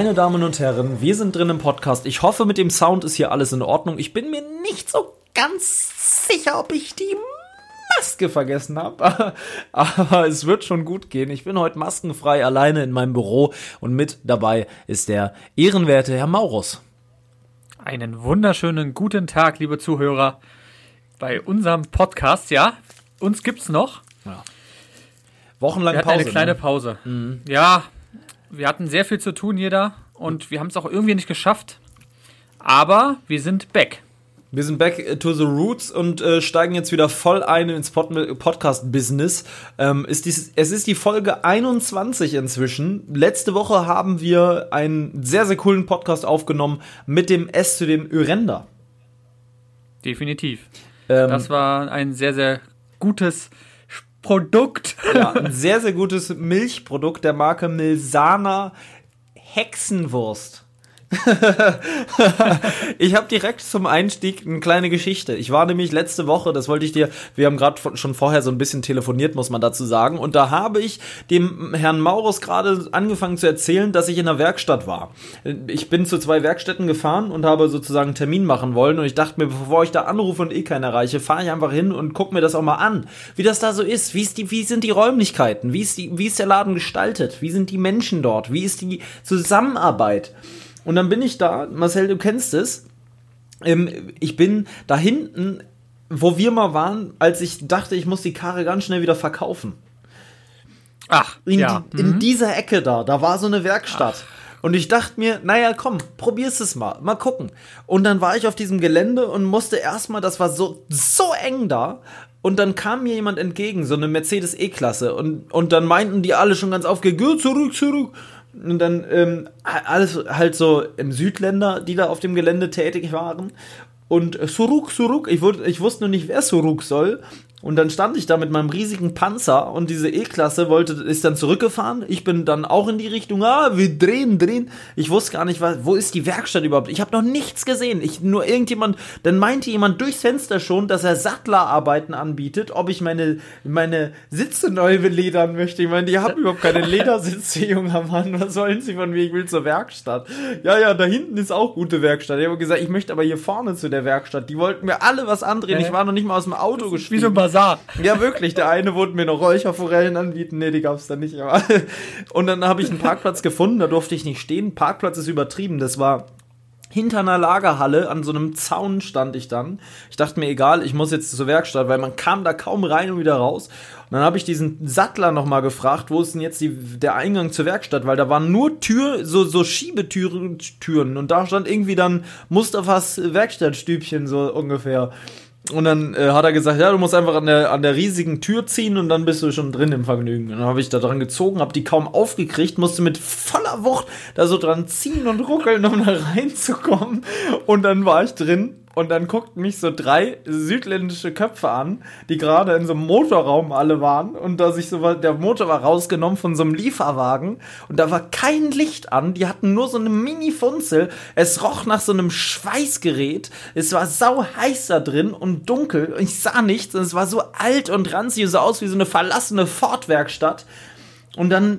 Meine Damen und Herren, wir sind drin im Podcast. Ich hoffe, mit dem Sound ist hier alles in Ordnung. Ich bin mir nicht so ganz sicher, ob ich die Maske vergessen habe. Aber es wird schon gut gehen. Ich bin heute maskenfrei alleine in meinem Büro und mit dabei ist der ehrenwerte Herr Maurus. Einen wunderschönen guten Tag, liebe Zuhörer, bei unserem Podcast. Ja, uns gibt's noch. Ja. Wochenlang wir Pause. Eine kleine ne? Pause. Mhm. Ja, wir hatten sehr viel zu tun, jeder, und wir haben es auch irgendwie nicht geschafft. Aber wir sind back. Wir sind back to the roots und äh, steigen jetzt wieder voll ein ins Pod Podcast-Business. Ähm, ist dies, es ist die Folge 21 inzwischen. Letzte Woche haben wir einen sehr, sehr coolen Podcast aufgenommen mit dem S zu dem Yrenda. Definitiv. Ähm, das war ein sehr, sehr gutes Produkt. Ja, ein sehr, sehr gutes Milchprodukt der Marke Milsana Hexenwurst. ich habe direkt zum Einstieg eine kleine Geschichte. Ich war nämlich letzte Woche, das wollte ich dir, wir haben gerade schon vorher so ein bisschen telefoniert, muss man dazu sagen, und da habe ich dem Herrn Maurus gerade angefangen zu erzählen, dass ich in der Werkstatt war. Ich bin zu zwei Werkstätten gefahren und habe sozusagen einen Termin machen wollen und ich dachte mir, bevor ich da anrufe und eh keinen erreiche, fahre ich einfach hin und gucke mir das auch mal an, wie das da so ist, wie, ist die, wie sind die Räumlichkeiten, wie ist, die, wie ist der Laden gestaltet, wie sind die Menschen dort, wie ist die Zusammenarbeit. Und dann bin ich da, Marcel, du kennst es. Ähm, ich bin da hinten, wo wir mal waren, als ich dachte, ich muss die Karre ganz schnell wieder verkaufen. Ach, in, ja. die, in mhm. dieser Ecke da, da war so eine Werkstatt. Ach. Und ich dachte mir, naja, komm, probier's es mal, mal gucken. Und dann war ich auf diesem Gelände und musste erstmal, das war so, so eng da. Und dann kam mir jemand entgegen, so eine Mercedes E-Klasse. Und, und dann meinten die alle schon ganz aufgeregt, zurück, zurück. Und dann ähm, alles halt so im Südländer, die da auf dem Gelände tätig waren. Und Suruk, Suruk, ich, wurde, ich wusste nur nicht, wer Suruk soll. Und dann stand ich da mit meinem riesigen Panzer und diese E-Klasse wollte, ist dann zurückgefahren. Ich bin dann auch in die Richtung, ah, wir drehen, drehen. Ich wusste gar nicht, wo ist die Werkstatt überhaupt? Ich habe noch nichts gesehen. Ich, nur irgendjemand, dann meinte jemand durchs Fenster schon, dass er Sattlerarbeiten anbietet, ob ich meine, meine Sitze neu beledern möchte. Ich meine, die haben überhaupt keine Ledersitze, junger Mann. Was sollen sie von mir? Ich will zur Werkstatt. Ja, ja, da hinten ist auch gute Werkstatt. Ich habe gesagt, ich möchte aber hier vorne zu der Werkstatt. Die wollten mir alle was andrehen. Ich war noch nicht mal aus dem Auto gestiegen. Wie so ein Bazar. Ja, wirklich. Der eine wollte mir noch Räucherforellen anbieten. Nee, die gab's da nicht. Und dann habe ich einen Parkplatz gefunden. Da durfte ich nicht stehen. Parkplatz ist übertrieben. Das war hinter einer Lagerhalle an so einem Zaun stand ich dann. Ich dachte mir, egal, ich muss jetzt zur Werkstatt, weil man kam da kaum rein und wieder raus. Und dann habe ich diesen Sattler nochmal gefragt, wo ist denn jetzt die, der Eingang zur Werkstatt? Weil da waren nur Tür, so, so Schiebetüren Türen, und da stand irgendwie dann Mustafas Werkstattstübchen so ungefähr. Und dann äh, hat er gesagt, ja, du musst einfach an der, an der riesigen Tür ziehen und dann bist du schon drin im Vergnügen. Und dann habe ich da dran gezogen, habe die kaum aufgekriegt, musste mit voller Wucht da so dran ziehen und ruckeln, um da reinzukommen. Und dann war ich drin und dann guckten mich so drei südländische Köpfe an, die gerade in so einem Motorraum alle waren. Und da sich so der Motor war rausgenommen von so einem Lieferwagen. Und da war kein Licht an, die hatten nur so eine Mini-Funzel, es roch nach so einem Schweißgerät, es war sau heiß da drin und dunkel, ich sah nichts. Und es war so alt und ranzig, so aus wie so eine verlassene Ford-Werkstatt und dann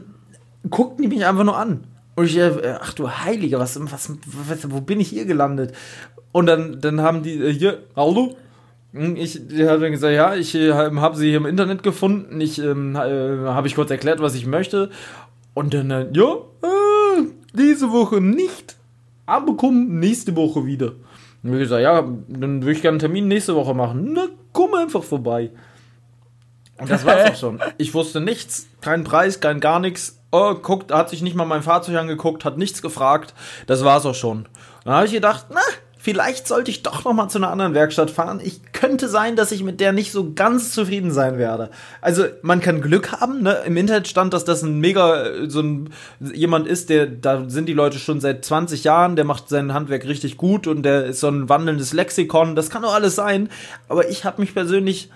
guckten die mich einfach nur an und ich, äh, ach du Heiliger, was, was, was, wo bin ich hier gelandet? Und dann, dann haben die, äh, hier, hallo? Hm, ich habe dann gesagt, ja, ich äh, habe sie hier im Internet gefunden. Ich ähm, äh, habe ich kurz erklärt, was ich möchte. Und dann, äh, ja, äh, diese Woche nicht, aber komm nächste Woche wieder. Und ich gesagt, ja, dann würde ich gerne einen Termin nächste Woche machen. Na, komm einfach vorbei. Und das war's auch schon. Ich wusste nichts, kein Preis, kein gar nichts. Oh, guckt, hat sich nicht mal mein Fahrzeug angeguckt, hat nichts gefragt. Das war's auch schon. Dann habe ich gedacht, na, vielleicht sollte ich doch noch mal zu einer anderen Werkstatt fahren. Ich könnte sein, dass ich mit der nicht so ganz zufrieden sein werde. Also man kann Glück haben. Ne? Im Internet stand, dass das ein mega so ein jemand ist, der da sind die Leute schon seit 20 Jahren. Der macht sein Handwerk richtig gut und der ist so ein wandelndes Lexikon. Das kann doch alles sein. Aber ich habe mich persönlich,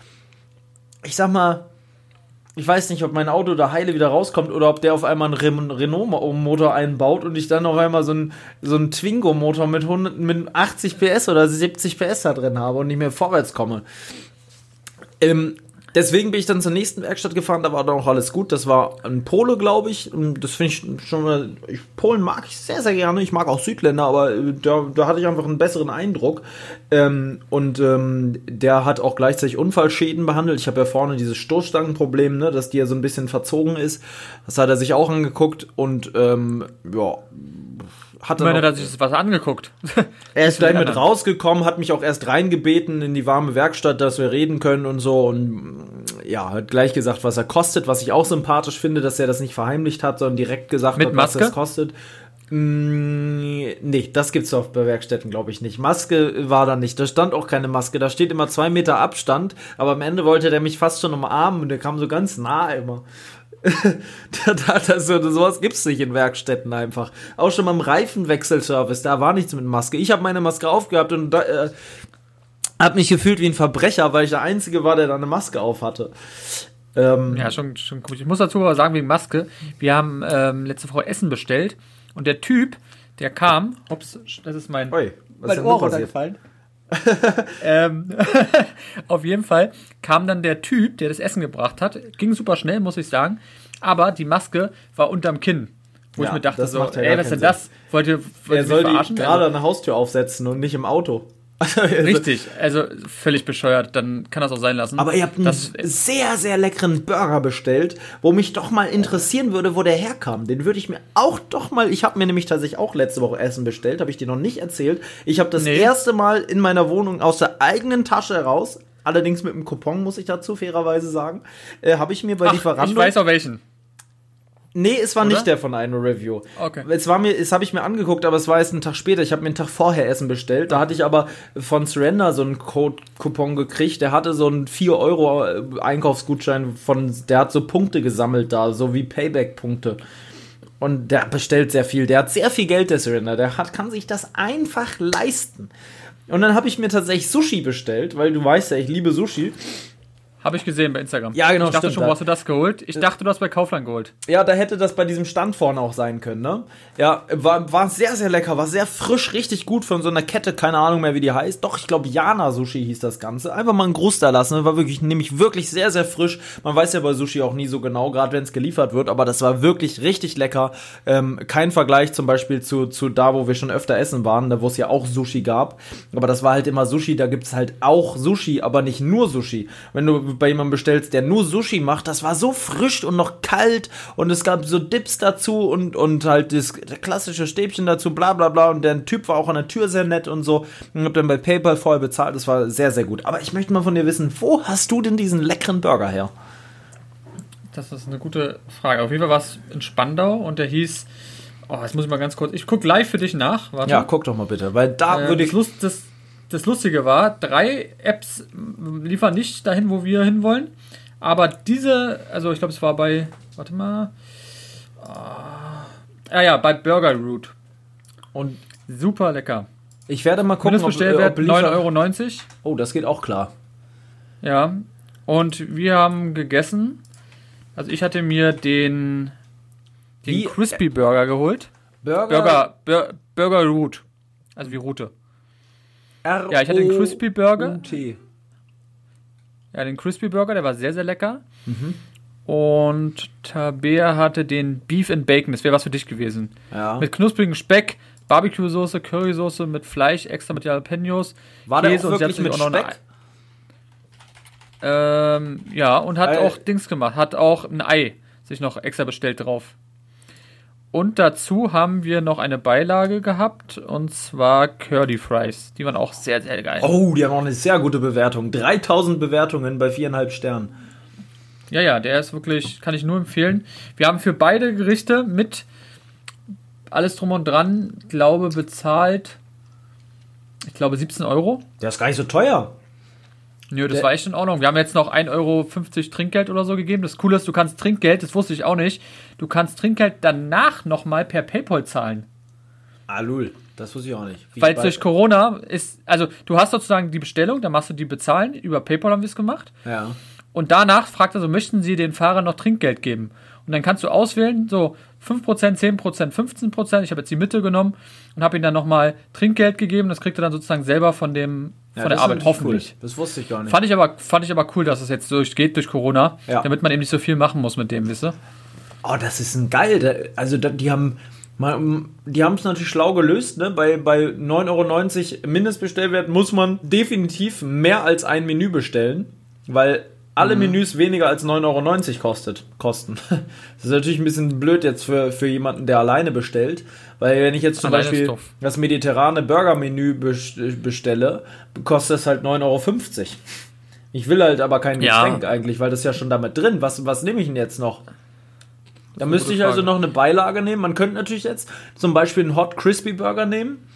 ich sag mal ich weiß nicht, ob mein Auto da heile wieder rauskommt oder ob der auf einmal einen Renault-Motor einbaut und ich dann auf einmal so einen, so einen Twingo-Motor mit, mit 80 PS oder 70 PS da drin habe und nicht mehr vorwärts komme. Ähm, deswegen bin ich dann zur nächsten Werkstatt gefahren, da war dann auch alles gut. Das war ein Pole, glaube ich. Und das finde ich schon mal. Ich, Polen mag ich sehr, sehr gerne. Ich mag auch Südländer, aber äh, da, da hatte ich einfach einen besseren Eindruck. Ähm, und ähm, der hat auch gleichzeitig Unfallschäden behandelt. Ich habe ja vorne dieses Stoßstangenproblem, ne, dass die ja so ein bisschen verzogen ist. Das hat er sich auch angeguckt und ähm, ja, hat er. hat sich was angeguckt. er ist gleich mit rausgekommen, hat mich auch erst reingebeten in die warme Werkstatt, dass wir reden können und so. Und ja, hat gleich gesagt, was er kostet, was ich auch sympathisch finde, dass er das nicht verheimlicht hat, sondern direkt gesagt mit hat, Maske? was das kostet. Mm, nee, das gibt's doch bei Werkstätten, glaube ich, nicht. Maske war da nicht. Da stand auch keine Maske. Da steht immer zwei Meter Abstand. Aber am Ende wollte der mich fast schon umarmen und der kam so ganz nah immer. da, da, das, sowas gibt es nicht in Werkstätten einfach. Auch schon beim Reifenwechselservice, da war nichts mit Maske. Ich habe meine Maske aufgehabt und da, äh, habe mich gefühlt wie ein Verbrecher, weil ich der Einzige war, der da eine Maske auf hatte. Ähm, ja, schon, schon gut. Ich muss dazu aber sagen, wegen Maske, wir haben ähm, letzte Woche Essen bestellt und der Typ, der kam, ups, das ist mein, Oi, was mein Ohr runtergefallen. ähm, auf jeden Fall kam dann der Typ, der das Essen gebracht hat. Ging super schnell, muss ich sagen. Aber die Maske war unterm Kinn. Wo ja, ich mir dachte, so, ey, was ist denn das? Wollt ihr, wollt er soll die gerade eine Haustür aufsetzen und nicht im Auto. Also, Richtig, also völlig bescheuert, dann kann das auch sein lassen. Aber ihr habt einen das, sehr, sehr leckeren Burger bestellt, wo mich doch mal interessieren würde, wo der herkam. Den würde ich mir auch doch mal, ich habe mir nämlich tatsächlich auch letzte Woche Essen bestellt, habe ich dir noch nicht erzählt. Ich habe das nee. erste Mal in meiner Wohnung aus der eigenen Tasche heraus, allerdings mit einem Coupon, muss ich dazu fairerweise sagen, äh, habe ich mir bei Ach, Lieferando... Ich weiß auch welchen. Nee, es war Oder? nicht der von einer Review. Okay. Es war mir, es habe ich mir angeguckt, aber es war jetzt ein Tag später. Ich habe mir einen Tag vorher Essen bestellt. Da hatte ich aber von Surrender so einen Code-Coupon gekriegt. Der hatte so einen 4 Euro äh, Einkaufsgutschein von, der hat so Punkte gesammelt da, so wie Payback-Punkte. Und der bestellt sehr viel. Der hat sehr viel Geld, der Surrender. Der hat, kann sich das einfach leisten. Und dann habe ich mir tatsächlich Sushi bestellt, weil du weißt ja, ich liebe Sushi. Habe ich gesehen bei Instagram. Ja, genau. Ich dachte schon, wo hast du das geholt? Ich dachte, du hast bei Kaufland geholt. Ja, da hätte das bei diesem Stand vorne auch sein können, ne? Ja, war, war sehr, sehr lecker, war sehr frisch, richtig gut von so einer Kette, keine Ahnung mehr, wie die heißt. Doch, ich glaube, Jana Sushi hieß das Ganze. Einfach mal einen Gruß da lassen. War wirklich, nämlich wirklich sehr, sehr frisch. Man weiß ja bei Sushi auch nie so genau, gerade wenn es geliefert wird, aber das war wirklich richtig lecker. Ähm, kein Vergleich zum Beispiel zu, zu da, wo wir schon öfter essen waren, da wo es ja auch Sushi gab. Aber das war halt immer Sushi, da gibt es halt auch Sushi, aber nicht nur Sushi. Wenn du bei jemandem bestellst, der nur Sushi macht, das war so frisch und noch kalt und es gab so Dips dazu und, und halt das klassische Stäbchen dazu, bla bla bla. Und der Typ war auch an der Tür sehr nett und so. Und hab dann bei PayPal voll bezahlt, das war sehr, sehr gut. Aber ich möchte mal von dir wissen, wo hast du denn diesen leckeren Burger her? Das ist eine gute Frage. Auf jeden Fall war es in Spandau und der hieß. Oh, jetzt muss ich mal ganz kurz. Ich gucke live für dich nach. Warte. Ja, guck doch mal bitte, weil da äh, würde ich. Lust, das, das Lustige war, drei Apps liefern nicht dahin, wo wir hinwollen. Aber diese, also ich glaube, es war bei, warte mal, ah ja, ja, bei Burger Root. Und super lecker. Ich werde mal gucken, ob, ob 9,90 Euro. Oh, das geht auch klar. Ja, und wir haben gegessen. Also ich hatte mir den, den Crispy Burger geholt. Burger? Burger, Bur Burger Root. Also wie Route. R ja, ich hatte den Crispy Burger. Ja, den Crispy Burger, der war sehr, sehr lecker. Mhm. Und Tabea hatte den Beef and Bacon, das wäre was für dich gewesen. Ja. Mit knusprigem Speck, Barbecue-Soße, Currysoße mit Fleisch, extra mit Jalapenos. War Käse der auch wirklich mit auch Speck? Ähm, ja, und hat Ei. auch Dings gemacht, hat auch ein Ei sich noch extra bestellt drauf. Und dazu haben wir noch eine Beilage gehabt, und zwar Curly Fries. Die waren auch sehr, sehr geil. Oh, die haben auch eine sehr gute Bewertung. 3000 Bewertungen bei viereinhalb Sternen. Ja, ja, der ist wirklich, kann ich nur empfehlen. Wir haben für beide Gerichte mit alles drum und dran, glaube bezahlt, ich glaube 17 Euro. Der ist gar nicht so teuer. Nö, das war echt in Ordnung. Wir haben jetzt noch 1,50 Euro Trinkgeld oder so gegeben. Das Coole ist, du kannst Trinkgeld, das wusste ich auch nicht, du kannst Trinkgeld danach nochmal per PayPal zahlen. Ah, lul. Das wusste ich auch nicht. Wie Weil durch Corona ist, also du hast sozusagen die Bestellung, dann machst du die bezahlen. Über PayPal haben wir es gemacht. Ja. Und danach fragt er so, möchten Sie den Fahrer noch Trinkgeld geben? Und dann kannst du auswählen, so 5%, 10%, 15%. Ich habe jetzt die Mitte genommen und habe ihm dann nochmal Trinkgeld gegeben. Das kriegt er dann sozusagen selber von dem ja, von der Arbeit, hoffentlich. Cool. Das wusste ich gar nicht. Fand ich aber, fand ich aber cool, dass es jetzt durchgeht durch Corona, ja. damit man eben nicht so viel machen muss mit dem, wisse. Oh, das ist ein geil. Also die haben die haben es natürlich schlau gelöst. Ne? Bei, bei 9,90 Euro Mindestbestellwert muss man definitiv mehr als ein Menü bestellen, weil alle mhm. Menüs weniger als 9,90 Euro kostet, kosten. Das ist natürlich ein bisschen blöd jetzt für, für jemanden, der alleine bestellt. Weil wenn ich jetzt zum alleine Beispiel das mediterrane Burger-Menü bestelle, kostet es halt 9,50 Euro. Ich will halt aber kein Getränk ja. eigentlich, weil das ist ja schon damit drin. Was, was nehme ich denn jetzt noch? Da müsste ich also noch eine Beilage nehmen. Man könnte natürlich jetzt zum Beispiel einen Hot Crispy Burger nehmen.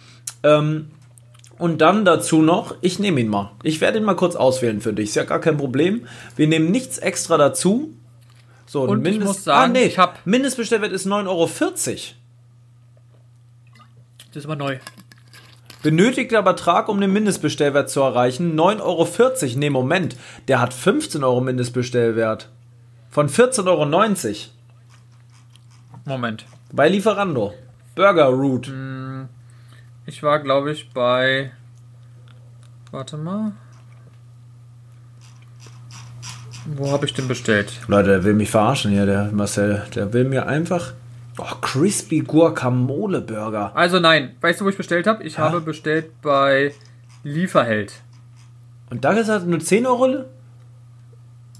Ähm, und dann dazu noch, ich nehme ihn mal. Ich werde ihn mal kurz auswählen für dich. Ist ja gar kein Problem. Wir nehmen nichts extra dazu. So, und Mindest ich muss sagen, ah, nee, ich habe Mindestbestellwert ist 9,40 Euro. Das ist aber neu. Benötigter Betrag, um den Mindestbestellwert zu erreichen, 9,40 Euro. Nee, Moment. Der hat 15 Euro Mindestbestellwert. Von 14,90 Euro. Moment. Bei Lieferando. Burger Root. Hm, ich war, glaube ich, bei. Warte mal. Wo habe ich den bestellt? Leute, der will mich verarschen hier, der Marcel. Der will mir einfach. Oh, Crispy Guacamole Burger. Also nein, weißt du, wo ich bestellt habe? Ich ja? habe bestellt bei Lieferheld. Und da ist halt nur 10 Euro?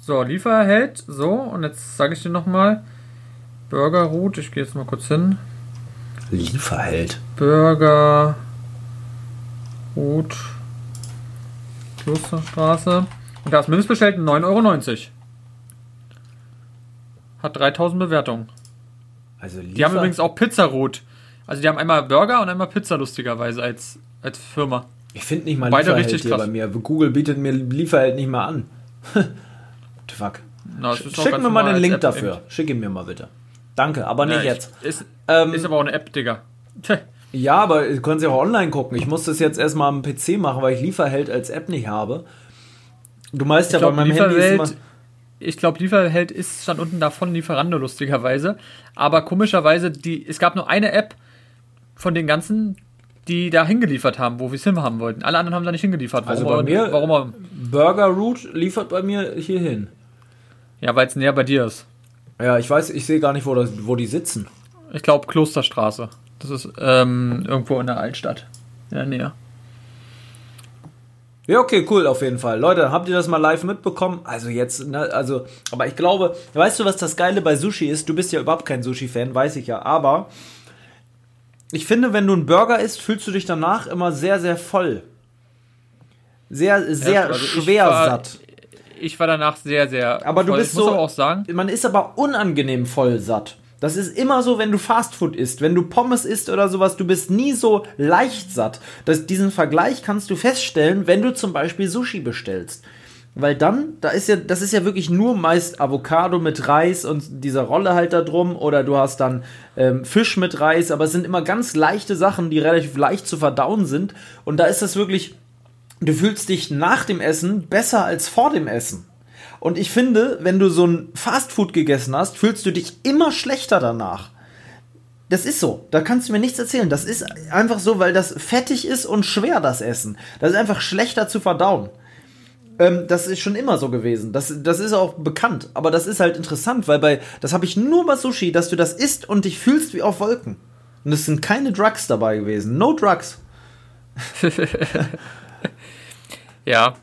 So, Lieferheld. So, und jetzt sage ich dir nochmal. Burger Route. Ich gehe jetzt mal kurz hin. Lieferheld. Burger Route. Klosterstraße. Und da ist mindestbestellt 9,90 Euro. Hat 3000 Bewertungen. Also die haben übrigens auch Pizzarot. Also die haben einmal Burger und einmal Pizza lustigerweise als, als Firma. Ich finde nicht mal Beide Lieferheld richtig hier krass. bei mir. Google bietet mir Lieferheld nicht mal an. Fuck. Na, Schick mir mal den Link dafür. Schick ihn mir mal bitte. Danke, aber nicht ja, jetzt. Ist, ähm, ist aber auch eine App, Digga. ja, aber du kannst ja auch online gucken. Ich muss das jetzt erstmal am PC machen, weil ich Lieferheld als App nicht habe. Du meinst ja bei meinem Handy ist immer ich glaube, Lieferheld ist stand unten davon Lieferando lustigerweise. Aber komischerweise, die, es gab nur eine App von den ganzen, die da hingeliefert haben, wo wir es hinhaben wollten. Alle anderen haben da nicht hingeliefert. Warum also bei mir, warum Burger Root liefert bei mir hier hin. Ja, weil es näher bei dir ist. Ja, ich weiß, ich sehe gar nicht, wo, das, wo die sitzen. Ich glaube Klosterstraße. Das ist ähm, irgendwo in der Altstadt. In der Nähe. Ja, okay, cool, auf jeden Fall. Leute, habt ihr das mal live mitbekommen? Also jetzt, ne, also, aber ich glaube, weißt du, was das Geile bei Sushi ist? Du bist ja überhaupt kein Sushi-Fan, weiß ich ja, aber ich finde, wenn du einen Burger isst, fühlst du dich danach immer sehr, sehr voll. Sehr, sehr ja, also schwer war, satt ich war danach sehr, sehr. Aber voll. du bist ich so. auch sagen. Man ist aber unangenehm voll satt. Das ist immer so, wenn du Fastfood isst, wenn du Pommes isst oder sowas, du bist nie so leicht satt. Das, diesen Vergleich kannst du feststellen, wenn du zum Beispiel Sushi bestellst. Weil dann, da ist ja, das ist ja wirklich nur meist Avocado mit Reis und dieser Rolle halt da drum. Oder du hast dann ähm, Fisch mit Reis, aber es sind immer ganz leichte Sachen, die relativ leicht zu verdauen sind. Und da ist das wirklich du fühlst dich nach dem Essen besser als vor dem Essen. Und ich finde, wenn du so ein Fastfood gegessen hast, fühlst du dich immer schlechter danach. Das ist so. Da kannst du mir nichts erzählen. Das ist einfach so, weil das fettig ist und schwer, das Essen. Das ist einfach schlechter zu verdauen. Ähm, das ist schon immer so gewesen. Das, das ist auch bekannt. Aber das ist halt interessant, weil bei, das habe ich nur bei Sushi, dass du das isst und dich fühlst wie auf Wolken. Und es sind keine Drugs dabei gewesen. No Drugs. Ja.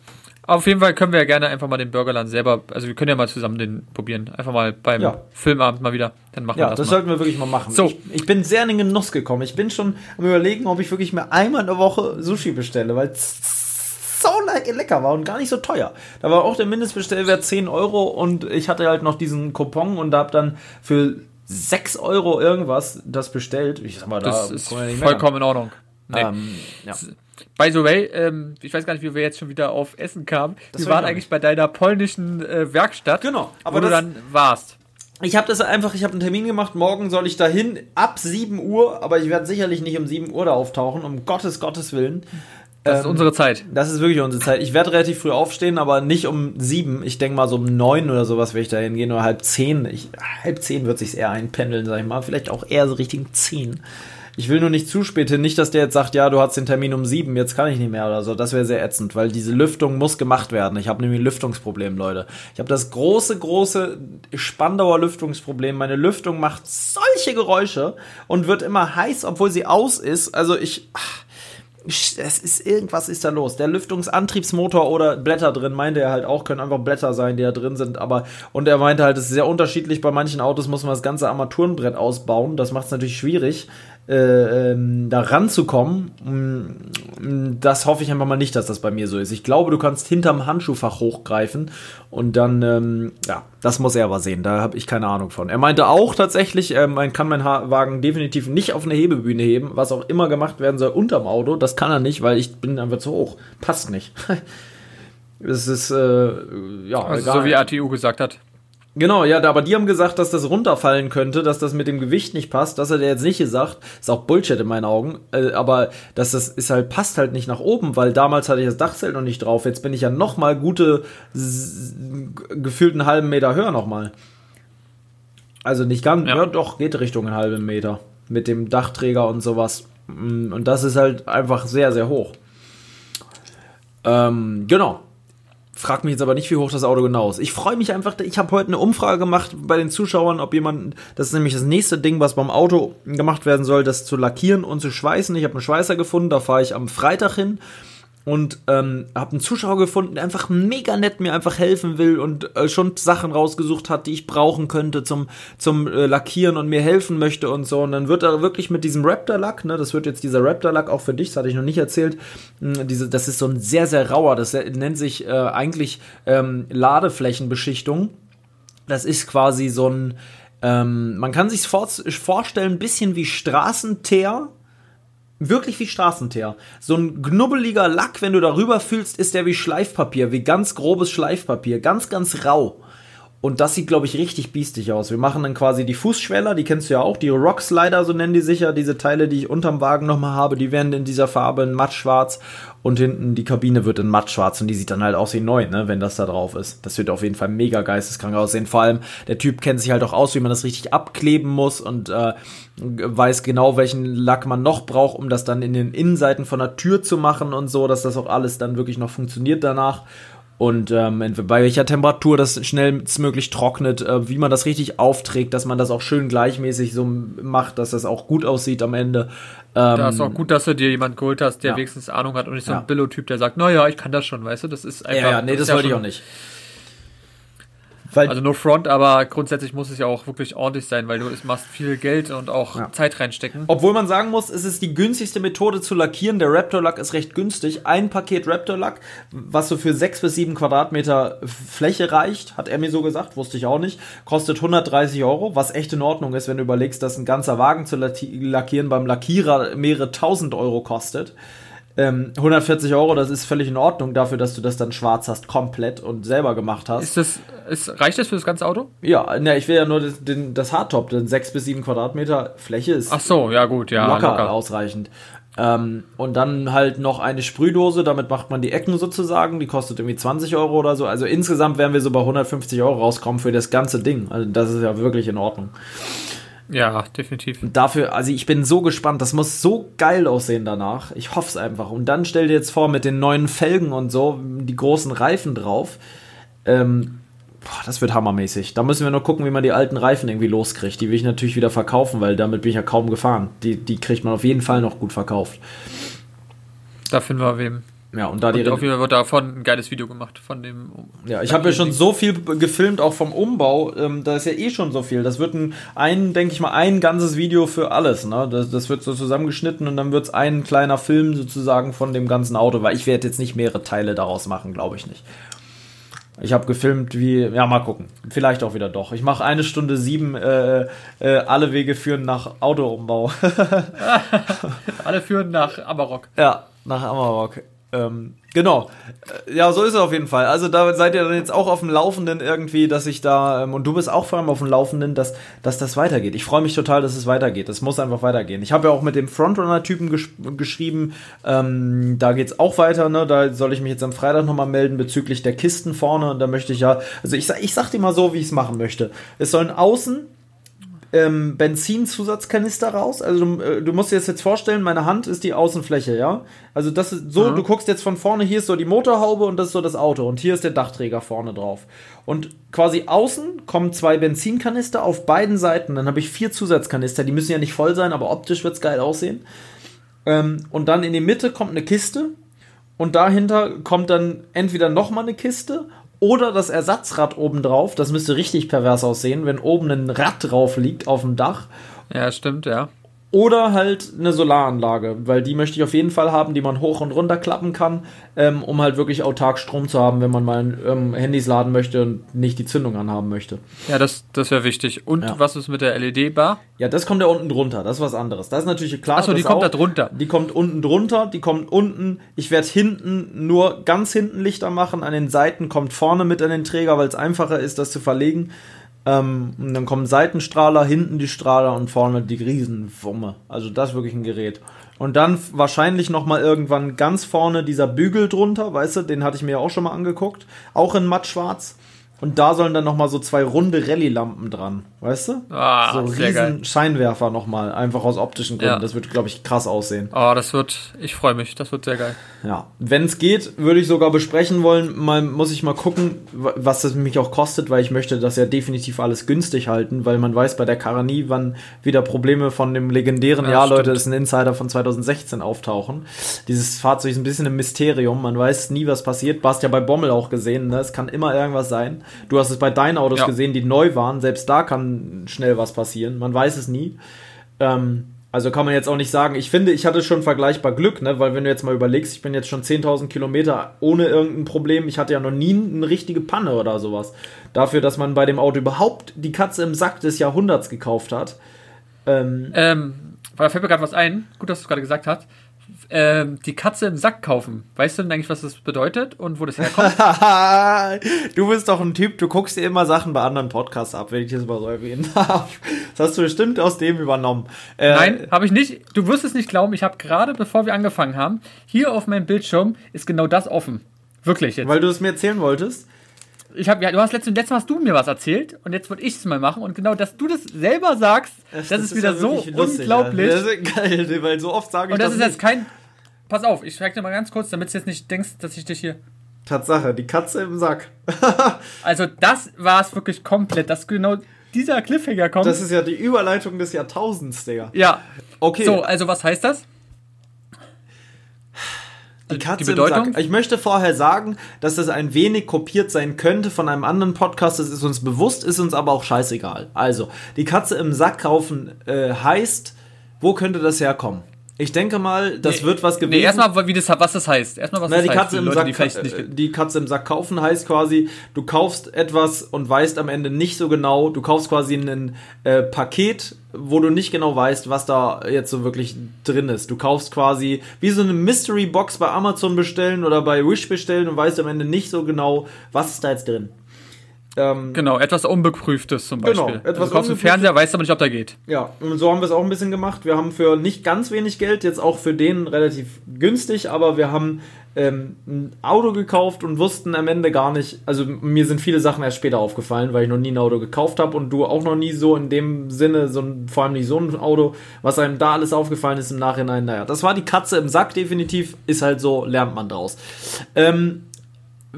Auf jeden Fall können wir ja gerne einfach mal den Burgerland selber, also wir können ja mal zusammen den probieren. Einfach mal beim ja. Filmabend mal wieder. Dann machen ja, wir das. das mal. sollten wir wirklich mal machen. So. Ich, ich, bin sehr in den Genuss gekommen. Ich bin schon am überlegen, ob ich wirklich mir einmal in der Woche Sushi bestelle, weil es so lecker war und gar nicht so teuer. Da war auch der Mindestbestellwert 10 Euro und ich hatte halt noch diesen Coupon und habe dann für 6 Euro irgendwas das bestellt. Ich sag mal, da das ist vollkommen in Ordnung. Nee. Ähm, ja. By the way, ähm, ich weiß gar nicht, wie wir jetzt schon wieder auf Essen kamen. Das wir waren eigentlich bei deiner polnischen äh, Werkstatt, genau, aber wo du dann warst. Ich habe das einfach, ich habe einen Termin gemacht, morgen soll ich dahin ab 7 Uhr, aber ich werde sicherlich nicht um 7 Uhr da auftauchen, um Gottes, Gottes Willen. Das ähm, ist unsere Zeit. Das ist wirklich unsere Zeit. Ich werde relativ früh aufstehen, aber nicht um sieben. Ich denke mal so um neun oder sowas werde ich da hingehen oder halb zehn. Ich, halb zehn wird sich eher einpendeln, sag ich mal. Vielleicht auch eher so Richtung zehn. Ich will nur nicht zu spät hin, nicht, dass der jetzt sagt, ja, du hast den Termin um sieben, jetzt kann ich nicht mehr oder so. Das wäre sehr ätzend, weil diese Lüftung muss gemacht werden. Ich habe nämlich ein Lüftungsproblem, Leute. Ich habe das große, große Spandauer Lüftungsproblem. Meine Lüftung macht solche Geräusche und wird immer heiß, obwohl sie aus ist. Also ich. es ist irgendwas ist da los. Der Lüftungsantriebsmotor oder Blätter drin, meinte er halt auch, können einfach Blätter sein, die da drin sind. Aber und er meinte halt, es ist sehr unterschiedlich. Bei manchen Autos muss man das ganze Armaturenbrett ausbauen. Das macht es natürlich schwierig äh, ähm, da ranzukommen. Mm, das hoffe ich einfach mal nicht, dass das bei mir so ist. Ich glaube, du kannst hinterm Handschuhfach hochgreifen und dann, ähm, ja, das muss er aber sehen. Da habe ich keine Ahnung von. Er meinte auch tatsächlich, äh, man kann meinen Wagen definitiv nicht auf eine Hebebühne heben, was auch immer gemacht werden soll unterm Auto. Das kann er nicht, weil ich bin einfach zu hoch. Passt nicht. Es ist, äh, ja, also egal. so wie ATU gesagt hat. Genau, ja, aber die haben gesagt, dass das runterfallen könnte, dass das mit dem Gewicht nicht passt. Das hat er jetzt nicht gesagt. Ist auch Bullshit in meinen Augen. Äh, aber dass das ist halt, passt halt nicht nach oben, weil damals hatte ich das Dachzelt noch nicht drauf. Jetzt bin ich ja noch mal gute, gefühlten halben Meter höher noch mal. Also nicht ganz, ja. ja doch, geht Richtung einen halben Meter. Mit dem Dachträger und sowas. Mm, und das ist halt einfach sehr, sehr hoch. Ähm, genau. Frag mich jetzt aber nicht, wie hoch das Auto genau ist. Ich freue mich einfach, ich habe heute eine Umfrage gemacht bei den Zuschauern, ob jemand, das ist nämlich das nächste Ding, was beim Auto gemacht werden soll, das zu lackieren und zu schweißen. Ich habe einen Schweißer gefunden, da fahre ich am Freitag hin und ähm, habe einen Zuschauer gefunden, der einfach mega nett mir einfach helfen will und äh, schon Sachen rausgesucht hat, die ich brauchen könnte zum zum äh, Lackieren und mir helfen möchte und so und dann wird er wirklich mit diesem Raptor Lack, ne, das wird jetzt dieser Raptor Lack auch für dich, das hatte ich noch nicht erzählt, mh, diese das ist so ein sehr sehr rauer, das nennt sich äh, eigentlich ähm, Ladeflächenbeschichtung. Das ist quasi so ein ähm, man kann sich vorstellen, ein bisschen wie Straßenteer, wirklich wie Straßenteer. So ein knubbeliger Lack, wenn du darüber fühlst, ist der wie Schleifpapier, wie ganz grobes Schleifpapier, ganz, ganz rau. Und das sieht, glaube ich, richtig biestig aus. Wir machen dann quasi die Fußschweller, die kennst du ja auch, die Rockslider, so nennen die sich ja, diese Teile, die ich unterm Wagen nochmal habe, die werden in dieser Farbe in mattschwarz und hinten die Kabine wird in mattschwarz und die sieht dann halt aus wie neu, ne, wenn das da drauf ist. Das wird auf jeden Fall mega geisteskrank aussehen. Vor allem, der Typ kennt sich halt auch aus, wie man das richtig abkleben muss und äh, weiß genau, welchen Lack man noch braucht, um das dann in den Innenseiten von der Tür zu machen und so, dass das auch alles dann wirklich noch funktioniert danach und ähm, bei welcher Temperatur das schnellstmöglich trocknet, äh, wie man das richtig aufträgt, dass man das auch schön gleichmäßig so macht, dass das auch gut aussieht am Ende. Ähm, da ist auch gut, dass du dir jemand geholt hast, der ja. wenigstens Ahnung hat und nicht so ein ja. Billo-Typ, der sagt, naja, ich kann das schon, weißt du, das ist einfach. Ja, ja nee, das, das wollte ich auch nicht. Weil also no front, aber grundsätzlich muss es ja auch wirklich ordentlich sein, weil du es machst viel Geld und auch ja. Zeit reinstecken. Obwohl man sagen muss, es ist die günstigste Methode zu lackieren. Der Raptor Lack ist recht günstig. Ein Paket Raptor Lack, was so für sechs bis sieben Quadratmeter Fläche reicht, hat er mir so gesagt, wusste ich auch nicht, kostet 130 Euro, was echt in Ordnung ist, wenn du überlegst, dass ein ganzer Wagen zu lackieren beim Lackierer mehrere tausend Euro kostet. Ähm, 140 Euro, das ist völlig in Ordnung dafür, dass du das dann schwarz hast, komplett und selber gemacht hast. Ist das, ist, reicht das für das ganze Auto? Ja, ne, ich will ja nur das, den, das Hardtop, denn 6 bis 7 Quadratmeter Fläche ist Ach so, ja gut, ja, locker, locker. ausreichend. Ähm, und dann halt noch eine Sprühdose, damit macht man die Ecken sozusagen, die kostet irgendwie 20 Euro oder so. Also insgesamt werden wir so bei 150 Euro rauskommen für das ganze Ding. Also das ist ja wirklich in Ordnung. Ja, definitiv. Und dafür, also ich bin so gespannt, das muss so geil aussehen danach. Ich hoffe es einfach. Und dann stell dir jetzt vor, mit den neuen Felgen und so, die großen Reifen drauf. Ähm, boah, das wird hammermäßig. Da müssen wir nur gucken, wie man die alten Reifen irgendwie loskriegt. Die will ich natürlich wieder verkaufen, weil damit bin ich ja kaum gefahren. Die, die kriegt man auf jeden Fall noch gut verkauft. Da finden wir wem. Ja, und da die. Und auf jeden Fall wird davon ein geiles Video gemacht, von dem. Ja, ich habe ja schon so viel gefilmt, auch vom Umbau. Ähm, da ist ja eh schon so viel. Das wird ein, ein denke ich mal, ein ganzes Video für alles. Ne? Das, das wird so zusammengeschnitten und dann wird es ein kleiner Film sozusagen von dem ganzen Auto, weil ich werde jetzt nicht mehrere Teile daraus machen, glaube ich nicht. Ich habe gefilmt wie, ja, mal gucken. Vielleicht auch wieder doch. Ich mache eine Stunde sieben, äh, äh, alle Wege führen nach Autoumbau. alle führen nach Amarok. Ja, nach Amarok. Ähm, Genau. Äh, ja, so ist es auf jeden Fall. Also da seid ihr dann jetzt auch auf dem Laufenden irgendwie, dass ich da, ähm, und du bist auch vor allem auf dem Laufenden, dass, dass das weitergeht. Ich freue mich total, dass es weitergeht. Es muss einfach weitergehen. Ich habe ja auch mit dem Frontrunner-Typen gesch geschrieben, ähm, da es auch weiter, ne? Da soll ich mich jetzt am Freitag nochmal melden bezüglich der Kisten vorne. Und da möchte ich ja, also ich, ich sag dir mal so, wie ich es machen möchte. Es sollen außen ähm, Benzinzusatzkanister raus. Also du, äh, du, musst dir das jetzt vorstellen, meine Hand ist die Außenfläche, ja. Also das ist so, mhm. du guckst jetzt von vorne, hier ist so die Motorhaube und das ist so das Auto und hier ist der Dachträger vorne drauf. Und quasi außen kommen zwei Benzinkanister auf beiden Seiten. Dann habe ich vier Zusatzkanister, die müssen ja nicht voll sein, aber optisch wird es geil aussehen. Ähm, und dann in die Mitte kommt eine Kiste und dahinter kommt dann entweder nochmal eine Kiste oder das Ersatzrad oben drauf. Das müsste richtig pervers aussehen, wenn oben ein Rad drauf liegt auf dem Dach. Ja, stimmt, ja. Oder halt eine Solaranlage, weil die möchte ich auf jeden Fall haben, die man hoch und runter klappen kann, ähm, um halt wirklich autark Strom zu haben, wenn man mal ähm, Handys laden möchte und nicht die Zündung anhaben möchte. Ja, das, das wäre wichtig. Und ja. was ist mit der LED-Bar? Ja, das kommt ja unten drunter, das ist was anderes. Das ist natürlich klar. Achso, die kommt auch, da drunter. Die kommt unten drunter, die kommt unten. Ich werde hinten nur ganz hinten Lichter machen, an den Seiten kommt vorne mit an den Träger, weil es einfacher ist, das zu verlegen. Ähm, und dann kommen Seitenstrahler, hinten die Strahler und vorne die Riesenwumme. Also das ist wirklich ein Gerät. Und dann wahrscheinlich noch mal irgendwann ganz vorne dieser Bügel drunter, weißt du, den hatte ich mir ja auch schon mal angeguckt, auch in mattschwarz. Und da sollen dann nochmal so zwei runde Rallye-Lampen dran, weißt du? Ah, so riesen geil. Scheinwerfer nochmal, einfach aus optischen Gründen. Ja. Das wird, glaube ich, krass aussehen. Oh, das wird, ich freue mich, das wird sehr geil. Ja, wenn es geht, würde ich sogar besprechen wollen, mal, muss ich mal gucken, was das mich auch kostet, weil ich möchte das ja definitiv alles günstig halten, weil man weiß bei der Karanie, wann wieder Probleme von dem legendären ja, Jahr, Leute, ist ein Insider von 2016 auftauchen. Dieses Fahrzeug ist ein bisschen ein Mysterium, man weiß nie, was passiert. Du hast ja bei Bommel auch gesehen, ne? es kann immer irgendwas sein. Du hast es bei deinen Autos ja. gesehen, die neu waren. Selbst da kann schnell was passieren. Man weiß es nie. Ähm, also kann man jetzt auch nicht sagen, ich finde, ich hatte schon vergleichbar Glück, ne? weil wenn du jetzt mal überlegst, ich bin jetzt schon 10.000 Kilometer ohne irgendein Problem, ich hatte ja noch nie eine richtige Panne oder sowas. Dafür, dass man bei dem Auto überhaupt die Katze im Sack des Jahrhunderts gekauft hat. Ähm, ähm da fällt mir gerade was ein, gut, dass du es gerade gesagt hast äh, die Katze im Sack kaufen. Weißt du denn eigentlich, was das bedeutet und wo das herkommt? du bist doch ein Typ, du guckst dir immer Sachen bei anderen Podcasts ab, wenn ich das mal so erwähnen darf. Das hast du bestimmt aus dem übernommen. Äh, Nein, habe ich nicht. Du wirst es nicht glauben, ich habe gerade, bevor wir angefangen haben, hier auf meinem Bildschirm ist genau das offen. Wirklich jetzt. Weil du es mir erzählen wolltest? Ich habe ja, du hast letztes, letztes Mal hast du mir was erzählt und jetzt wollte ich es mal machen und genau, dass du das selber sagst, das, das ist, wieder ja so lustig, unglaublich. Ja. Das ist geil, weil so oft sage ich und das. Und das ist jetzt kein. Pass auf, ich frage dir mal ganz kurz, damit du jetzt nicht denkst, dass ich dich hier. Tatsache, die Katze im Sack. also das war es wirklich komplett, dass genau dieser Cliffhanger kommt. Das ist ja die Überleitung des Jahrtausends, Digga. Ja. Okay. So, also was heißt das? Die Katze die Bedeutung? im Sack. Ich möchte vorher sagen, dass das ein wenig kopiert sein könnte von einem anderen Podcast. Das ist uns bewusst, ist uns aber auch scheißegal. Also, die Katze im Sack kaufen äh, heißt, wo könnte das herkommen? Ich denke mal, das nee, wird was gewesen. Nee, erstmal, wie das, was das heißt. Erstmal, was Na, das die Katze heißt. Im Leute, Sack, die, die Katze im Sack kaufen heißt quasi, du kaufst etwas und weißt am Ende nicht so genau. Du kaufst quasi ein äh, Paket, wo du nicht genau weißt, was da jetzt so wirklich drin ist. Du kaufst quasi wie so eine Mystery Box bei Amazon bestellen oder bei Wish bestellen und weißt am Ende nicht so genau, was ist da jetzt drin. Ähm, genau, etwas Unbeprüftes zum genau, Beispiel. Genau, etwas also du kaufst einen Fernseher, weißt aber nicht, ob der geht. Ja, und so haben wir es auch ein bisschen gemacht. Wir haben für nicht ganz wenig Geld, jetzt auch für den relativ günstig, aber wir haben ähm, ein Auto gekauft und wussten am Ende gar nicht, also mir sind viele Sachen erst später aufgefallen, weil ich noch nie ein Auto gekauft habe und du auch noch nie so in dem Sinne, so ein, vor allem nicht so ein Auto, was einem da alles aufgefallen ist im Nachhinein. Naja, das war die Katze im Sack definitiv, ist halt so, lernt man draus. Ähm,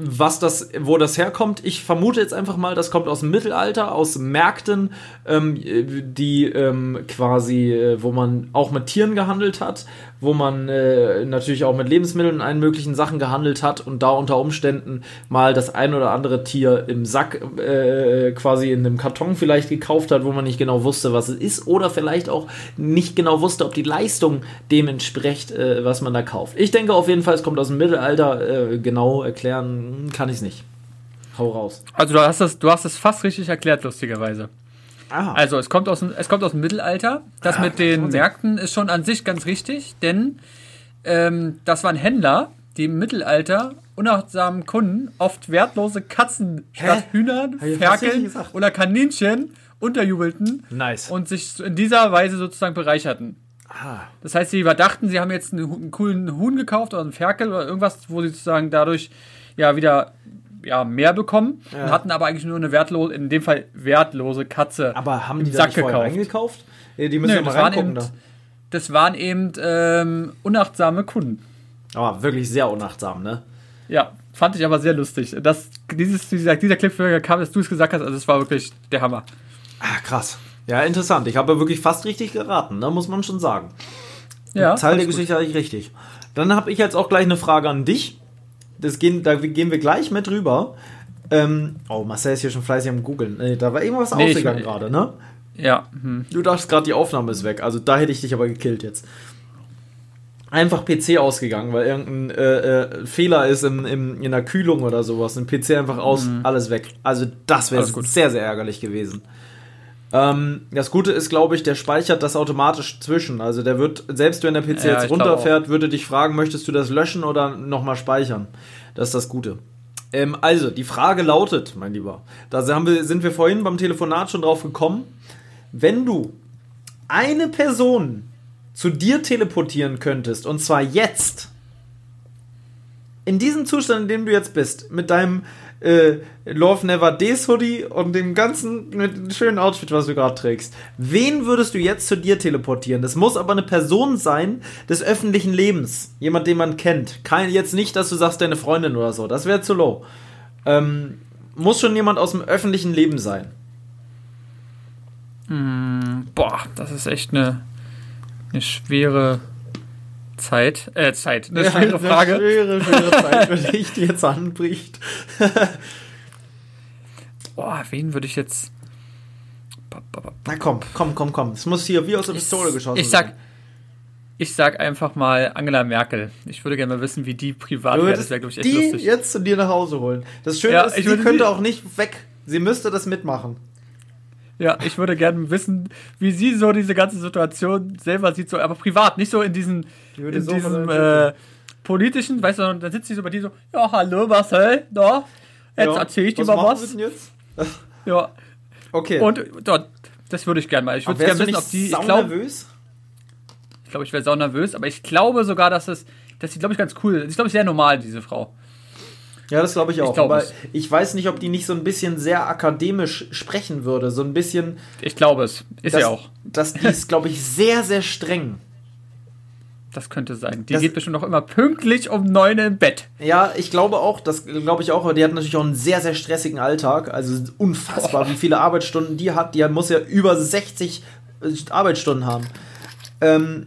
was das, wo das herkommt, ich vermute jetzt einfach mal, das kommt aus dem Mittelalter, aus Märkten, ähm, die ähm, quasi, äh, wo man auch mit Tieren gehandelt hat, wo man äh, natürlich auch mit Lebensmitteln und allen möglichen Sachen gehandelt hat und da unter Umständen mal das ein oder andere Tier im Sack äh, quasi in einem Karton vielleicht gekauft hat, wo man nicht genau wusste, was es ist oder vielleicht auch nicht genau wusste, ob die Leistung dem entspricht, äh, was man da kauft. Ich denke auf jeden Fall, es kommt aus dem Mittelalter, äh, genau erklären kann ich es nicht. Hau raus. Also du hast das, du hast es fast richtig erklärt, lustigerweise. Ah. Also es kommt, aus, es kommt aus dem Mittelalter. Das ah, mit den Märkten ist schon an sich ganz richtig, denn ähm, das waren Händler, die im Mittelalter unachtsamen Kunden oft wertlose Katzen statt Hühnern, Ferkeln oder Kaninchen unterjubelten nice. und sich in dieser Weise sozusagen bereicherten. Ah. Das heißt, sie überdachten, sie haben jetzt einen, einen, coolen Huhn gekauft oder einen Ferkel oder irgendwas, wo sie sozusagen dadurch ja wieder ja, mehr bekommen ja. und hatten aber eigentlich nur eine wertlose, in dem Fall wertlose Katze. Aber haben die Sack gekauft? eingekauft? Die müssen Nö, mal reingucken. Waren eben, das waren eben ähm, unachtsame Kunden. Aber wirklich sehr unachtsam, ne? Ja, fand ich aber sehr lustig. Das, dieses, dieser, dieser Clip kam, dass du es gesagt hast, also es war wirklich der Hammer. Ah, krass. Ja, interessant. Ich habe wirklich fast richtig geraten, ne? muss man schon sagen. Ja. Teil der Geschichte hatte ich richtig. Dann habe ich jetzt auch gleich eine Frage an dich. Das gehen, da gehen wir gleich mit rüber. Ähm, oh, Marcel ist hier schon fleißig am Googeln. Nee, da war irgendwas nee, ausgegangen gerade, ne? Ja. Hm. Du dachtest gerade, die Aufnahme ist weg. Also da hätte ich dich aber gekillt jetzt. Einfach PC ausgegangen, weil irgendein äh, äh, Fehler ist im, im, in der Kühlung oder sowas. Ein PC einfach aus, mhm. alles weg. Also das wäre sehr, sehr ärgerlich gewesen. Ähm, das Gute ist, glaube ich, der speichert das automatisch zwischen. Also der wird, selbst wenn der PC ja, jetzt runterfährt, würde dich fragen, möchtest du das löschen oder nochmal speichern? Das ist das Gute. Ähm, also, die Frage lautet, mein Lieber, da wir, sind wir vorhin beim Telefonat schon drauf gekommen, wenn du eine Person zu dir teleportieren könntest, und zwar jetzt, in diesem Zustand, in dem du jetzt bist, mit deinem äh, Love Never Days Hoodie und dem ganzen mit dem schönen Outfit, was du gerade trägst. Wen würdest du jetzt zu dir teleportieren? Das muss aber eine Person sein des öffentlichen Lebens. Jemand, den man kennt. Kein, jetzt nicht, dass du sagst, deine Freundin oder so. Das wäre zu low. Ähm, muss schon jemand aus dem öffentlichen Leben sein. Mm, boah, das ist echt eine, eine schwere Zeit, äh, Zeit, eine ja, schwere Frage. Eine schwere, schwere Zeit, wenn ich die jetzt anbricht. Boah, wen würde ich jetzt. Na komm, komm, komm, komm. Es muss hier wie aus der Pistole geschossen ich sag, Ich sag einfach mal Angela Merkel. Ich würde gerne mal wissen, wie die privat wäre. Das wäre, glaube ich, echt die lustig. jetzt zu dir nach Hause holen. Das Schöne ja, ist, sie könnte auch nicht weg. Sie müsste das mitmachen. Ja, ich würde gerne wissen, wie sie so diese ganze Situation selber sieht, so, aber privat, nicht so in diesen, in so diesem äh, politischen, weißt du, dann sitzt sie so bei dir so, ja, hallo Marcel, da, jetzt ja, erzähle ich dir mal was. jetzt? ja. Okay. Und dort, das würde ich gerne mal. Ich würde gerne wissen, ob die. Ich glaube, nervös? Ich glaube, ich wäre sau nervös, aber ich glaube sogar, dass es, dass sie, glaube ich, ganz cool ist. Ich glaube, sehr normal, diese Frau. Ja, das glaube ich auch. Ich, glaub ich weiß nicht, ob die nicht so ein bisschen sehr akademisch sprechen würde. So ein bisschen. Ich glaube es. Ist ja auch. Das, die ist, glaube ich, sehr, sehr streng. Das könnte sein. Die das, geht bestimmt noch immer pünktlich um neun im Bett. Ja, ich glaube auch, das glaube ich auch, aber die hat natürlich auch einen sehr, sehr stressigen Alltag. Also unfassbar, oh. wie viele Arbeitsstunden die hat. Die muss ja über 60 Arbeitsstunden haben. Ähm,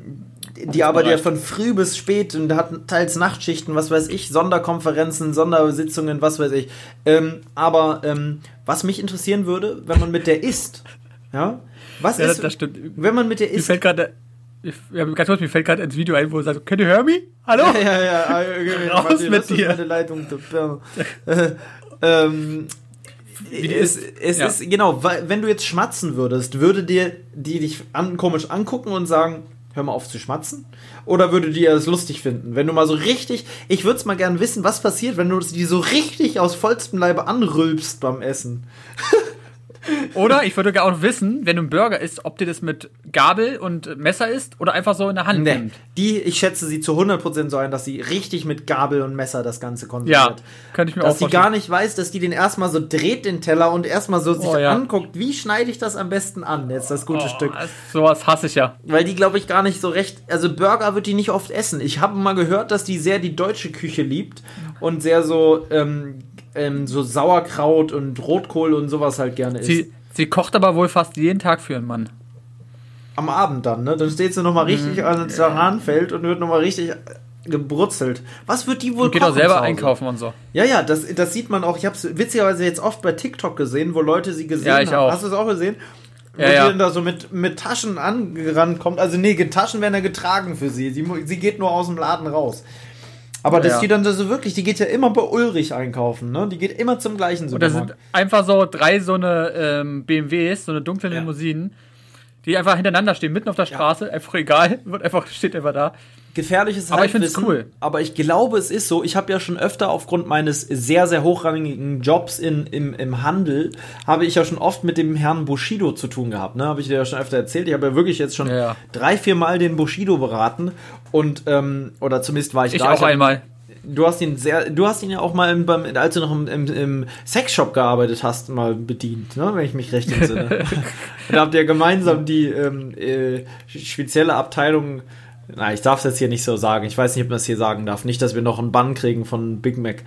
die arbeitet ja von früh bis spät und hat teils Nachtschichten, was weiß ich, Sonderkonferenzen, Sondersitzungen, was weiß ich. Ähm, aber ähm, was mich interessieren würde, wenn man mit der isst, ja, was ja, ist, das stimmt. wenn man mit der isst. Mir fällt gerade, ja, ganz kurz, mir fällt gerade ins Video ein, wo er sagt, can you hear me? Hallo? Ja, ja, ja. Ah, okay, Raus Martin, mit dir. Meine Leitung. äh, ähm, es, es ja. ist, genau, wenn du jetzt schmatzen würdest, würde dir die dich an, komisch angucken und sagen, hör mal auf zu schmatzen? Oder würde die das lustig finden? Wenn du mal so richtig, ich würde es mal gern wissen, was passiert, wenn du die so richtig aus vollstem Leibe anrülpst beim Essen. Oder ich würde auch wissen, wenn du einen Burger isst, ob dir das mit Gabel und Messer isst oder einfach so in der Hand nee. nimmt. Die, ich schätze sie zu 100% so ein, dass sie richtig mit Gabel und Messer das Ganze konsumiert. Ja, könnte ich mir dass auch Dass sie gar nicht weiß, dass die den erstmal so dreht, den Teller, und erstmal so sich oh, ja. anguckt, wie schneide ich das am besten an, jetzt das gute oh, Stück. Sowas hasse ich ja. Weil die, glaube ich, gar nicht so recht, also Burger wird die nicht oft essen. Ich habe mal gehört, dass die sehr die deutsche Küche liebt und sehr so, ähm, ähm, so Sauerkraut und Rotkohl und sowas halt gerne isst. Sie, sie kocht aber wohl fast jeden Tag für einen Mann. Am Abend dann, ne? Dann steht sie nochmal richtig mhm. ans Zahnfeld und wird nochmal richtig gebrutzelt. Was wird die wohl und geht auch selber einkaufen und so. Ja, ja, das, das sieht man auch. Ich habe es witzigerweise jetzt oft bei TikTok gesehen, wo Leute sie gesehen ja, ich haben. Auch. Hast du es auch gesehen? Ja, ja. dann da so mit, mit Taschen angerannt kommt. Also nee, Taschen werden ja getragen für sie. sie. Sie geht nur aus dem Laden raus. Aber das ja. geht dann so wirklich, die geht ja immer bei Ulrich einkaufen, ne? Die geht immer zum gleichen Supermarkt. Und da sind einfach so drei so eine ähm, BMWs, so eine dunkle ja. Die einfach hintereinander stehen, mitten auf der Straße, ja. einfach egal, wird einfach, steht einfach da gefährliches aber Halbwissen. Aber ich finde es cool. Aber ich glaube, es ist so. Ich habe ja schon öfter aufgrund meines sehr, sehr hochrangigen Jobs in, im, im Handel, habe ich ja schon oft mit dem Herrn Bushido zu tun gehabt. Ne? Habe ich dir ja schon öfter erzählt. Ich habe ja wirklich jetzt schon ja. drei, vier Mal den Bushido beraten. Und, ähm, oder zumindest war ich, ich da. Ich auch einmal. Du hast ihn sehr, du hast ihn ja auch mal, beim, als du noch im, im, im Sexshop gearbeitet hast, mal bedient, ne? wenn ich mich recht entsinne. da habt ihr gemeinsam die ähm, äh, spezielle Abteilung na, ich darf es jetzt hier nicht so sagen. Ich weiß nicht, ob man das hier sagen darf. Nicht, dass wir noch einen Bann kriegen von Big Mac.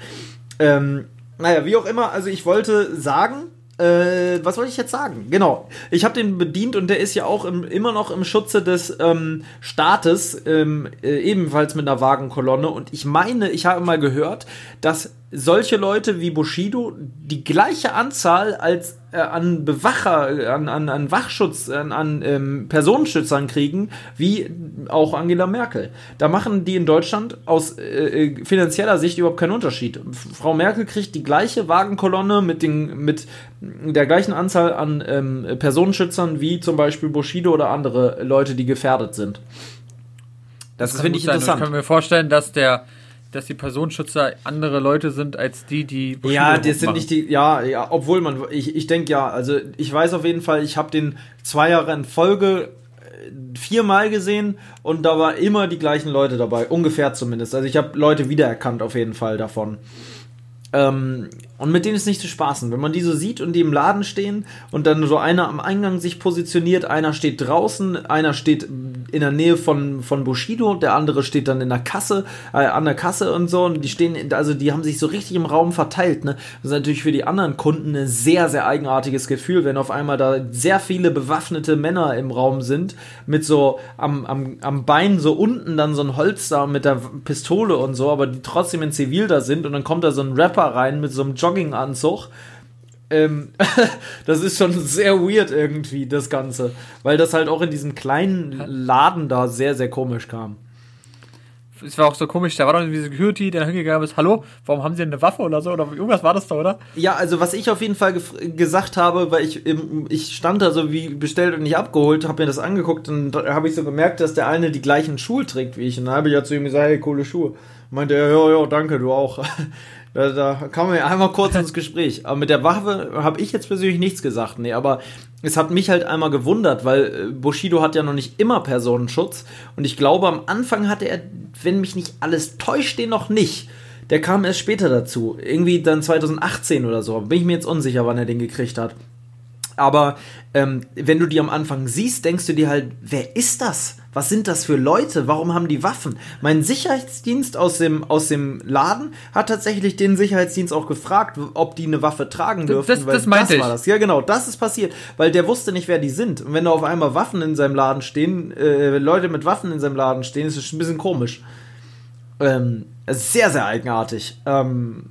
Ähm, naja, wie auch immer, also ich wollte sagen, äh, was wollte ich jetzt sagen? Genau, ich habe den bedient und der ist ja auch im, immer noch im Schutze des ähm, Staates, ähm, äh, ebenfalls mit einer Wagenkolonne. Und ich meine, ich habe mal gehört, dass solche Leute wie Bushido die gleiche Anzahl als äh, an Bewacher, an, an, an Wachschutz, an, an ähm, Personenschützern kriegen, wie auch Angela Merkel. Da machen die in Deutschland aus äh, äh finanzieller Sicht überhaupt keinen Unterschied. Frau Merkel kriegt die gleiche Wagenkolonne mit, den, mit der gleichen Anzahl an ähm, Personenschützern wie zum Beispiel Bushido oder andere Leute, die gefährdet sind. Das, das finde ich interessant. Ich kann mir vorstellen, dass der dass die Personenschützer andere Leute sind als die, die Bushido Ja, das sind nicht die, ja, ja, obwohl man, ich, ich denke ja, also ich weiß auf jeden Fall, ich habe den zwei Jahre in Folge äh, viermal gesehen und da war immer die gleichen Leute dabei, ungefähr zumindest. Also ich habe Leute wiedererkannt auf jeden Fall davon. Ähm, und mit denen ist nicht zu spaßen. Wenn man die so sieht und die im Laden stehen und dann so einer am Eingang sich positioniert, einer steht draußen, einer steht in der Nähe von, von Bushido, der andere steht dann in der Kasse, äh, an der Kasse und so. Und die stehen, also die haben sich so richtig im Raum verteilt. Ne? Das ist natürlich für die anderen Kunden ein sehr, sehr eigenartiges Gefühl, wenn auf einmal da sehr viele bewaffnete Männer im Raum sind, mit so am, am, am Bein so unten dann so ein Holster mit der Pistole und so, aber die trotzdem in Zivil da sind und dann kommt da so ein Rapper rein mit so einem Jogginganzug. Ähm, das ist schon sehr weird irgendwie, das Ganze. Weil das halt auch in diesem kleinen Laden da sehr, sehr komisch kam. Es war auch so komisch, da war doch irgendwie Security, der hingegangen ist, hallo, warum haben sie denn eine Waffe oder so? Oder irgendwas war das da, oder? Ja, also was ich auf jeden Fall gesagt habe, weil ich, ich stand da so wie bestellt und nicht abgeholt, habe mir das angeguckt und da habe ich so gemerkt, dass der eine die gleichen Schuhe trägt wie ich. Und dann habe ich ja zu ihm gesagt, hey, coole Schuhe. Meinte er, ja, ja, danke, du auch. Da, da kam wir einmal kurz ins Gespräch. Aber mit der Waffe habe ich jetzt persönlich nichts gesagt. Nee, aber es hat mich halt einmal gewundert, weil äh, Bushido hat ja noch nicht immer Personenschutz. Und ich glaube, am Anfang hatte er, wenn mich nicht alles täuscht, den noch nicht. Der kam erst später dazu. Irgendwie dann 2018 oder so. Bin ich mir jetzt unsicher, wann er den gekriegt hat. Aber ähm, wenn du die am Anfang siehst, denkst du dir halt, wer ist das? Was sind das für Leute? Warum haben die Waffen? Mein Sicherheitsdienst aus dem, aus dem Laden hat tatsächlich den Sicherheitsdienst auch gefragt, ob die eine Waffe tragen dürfen. Das, das meinte das war das. Ja, genau, das ist passiert, weil der wusste nicht, wer die sind. Und wenn da auf einmal Waffen in seinem Laden stehen, äh, Leute mit Waffen in seinem Laden stehen, ist es ein bisschen komisch. Ähm, sehr, sehr eigenartig. Ähm,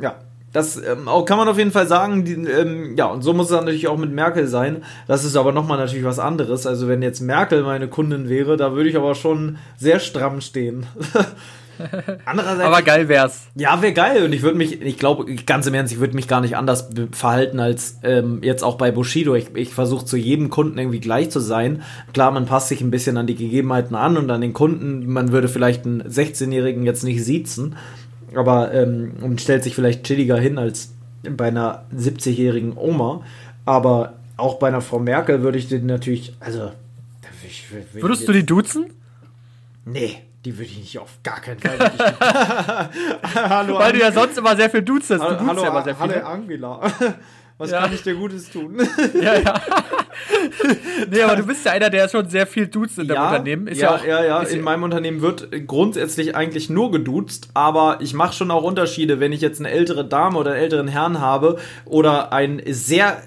ja, das ähm, kann man auf jeden Fall sagen. Die, ähm, ja, und so muss es natürlich auch mit Merkel sein. Das ist aber nochmal natürlich was anderes. Also, wenn jetzt Merkel meine Kundin wäre, da würde ich aber schon sehr stramm stehen. Andererseits, aber geil wär's. Ja, wäre geil. Und ich würde mich, ich glaube, ganz im Ernst, ich würde mich gar nicht anders verhalten als ähm, jetzt auch bei Bushido. Ich, ich versuche zu jedem Kunden irgendwie gleich zu sein. Klar, man passt sich ein bisschen an die Gegebenheiten an und an den Kunden. Man würde vielleicht einen 16-Jährigen jetzt nicht siezen aber ähm, und stellt sich vielleicht chilliger hin als bei einer 70-jährigen Oma. Aber auch bei einer Frau Merkel würde ich den natürlich, also. Ich, ich, Würdest du die duzen? Nee, die würde ich nicht auf gar keinen Fall. hallo, Weil du ja sonst immer sehr viel duzt. Du hallo, hallo, ja immer sehr viel. Hallo Angela. Was ja. kann ich dir Gutes tun? ja, ja. nee, aber du bist ja einer, der schon sehr viel duzt in ja, deinem Unternehmen. Ist ja, ja, auch, ja, ja. in meinem Unternehmen wird grundsätzlich eigentlich nur geduzt, aber ich mache schon auch Unterschiede, wenn ich jetzt eine ältere Dame oder einen älteren Herrn habe oder ein sehr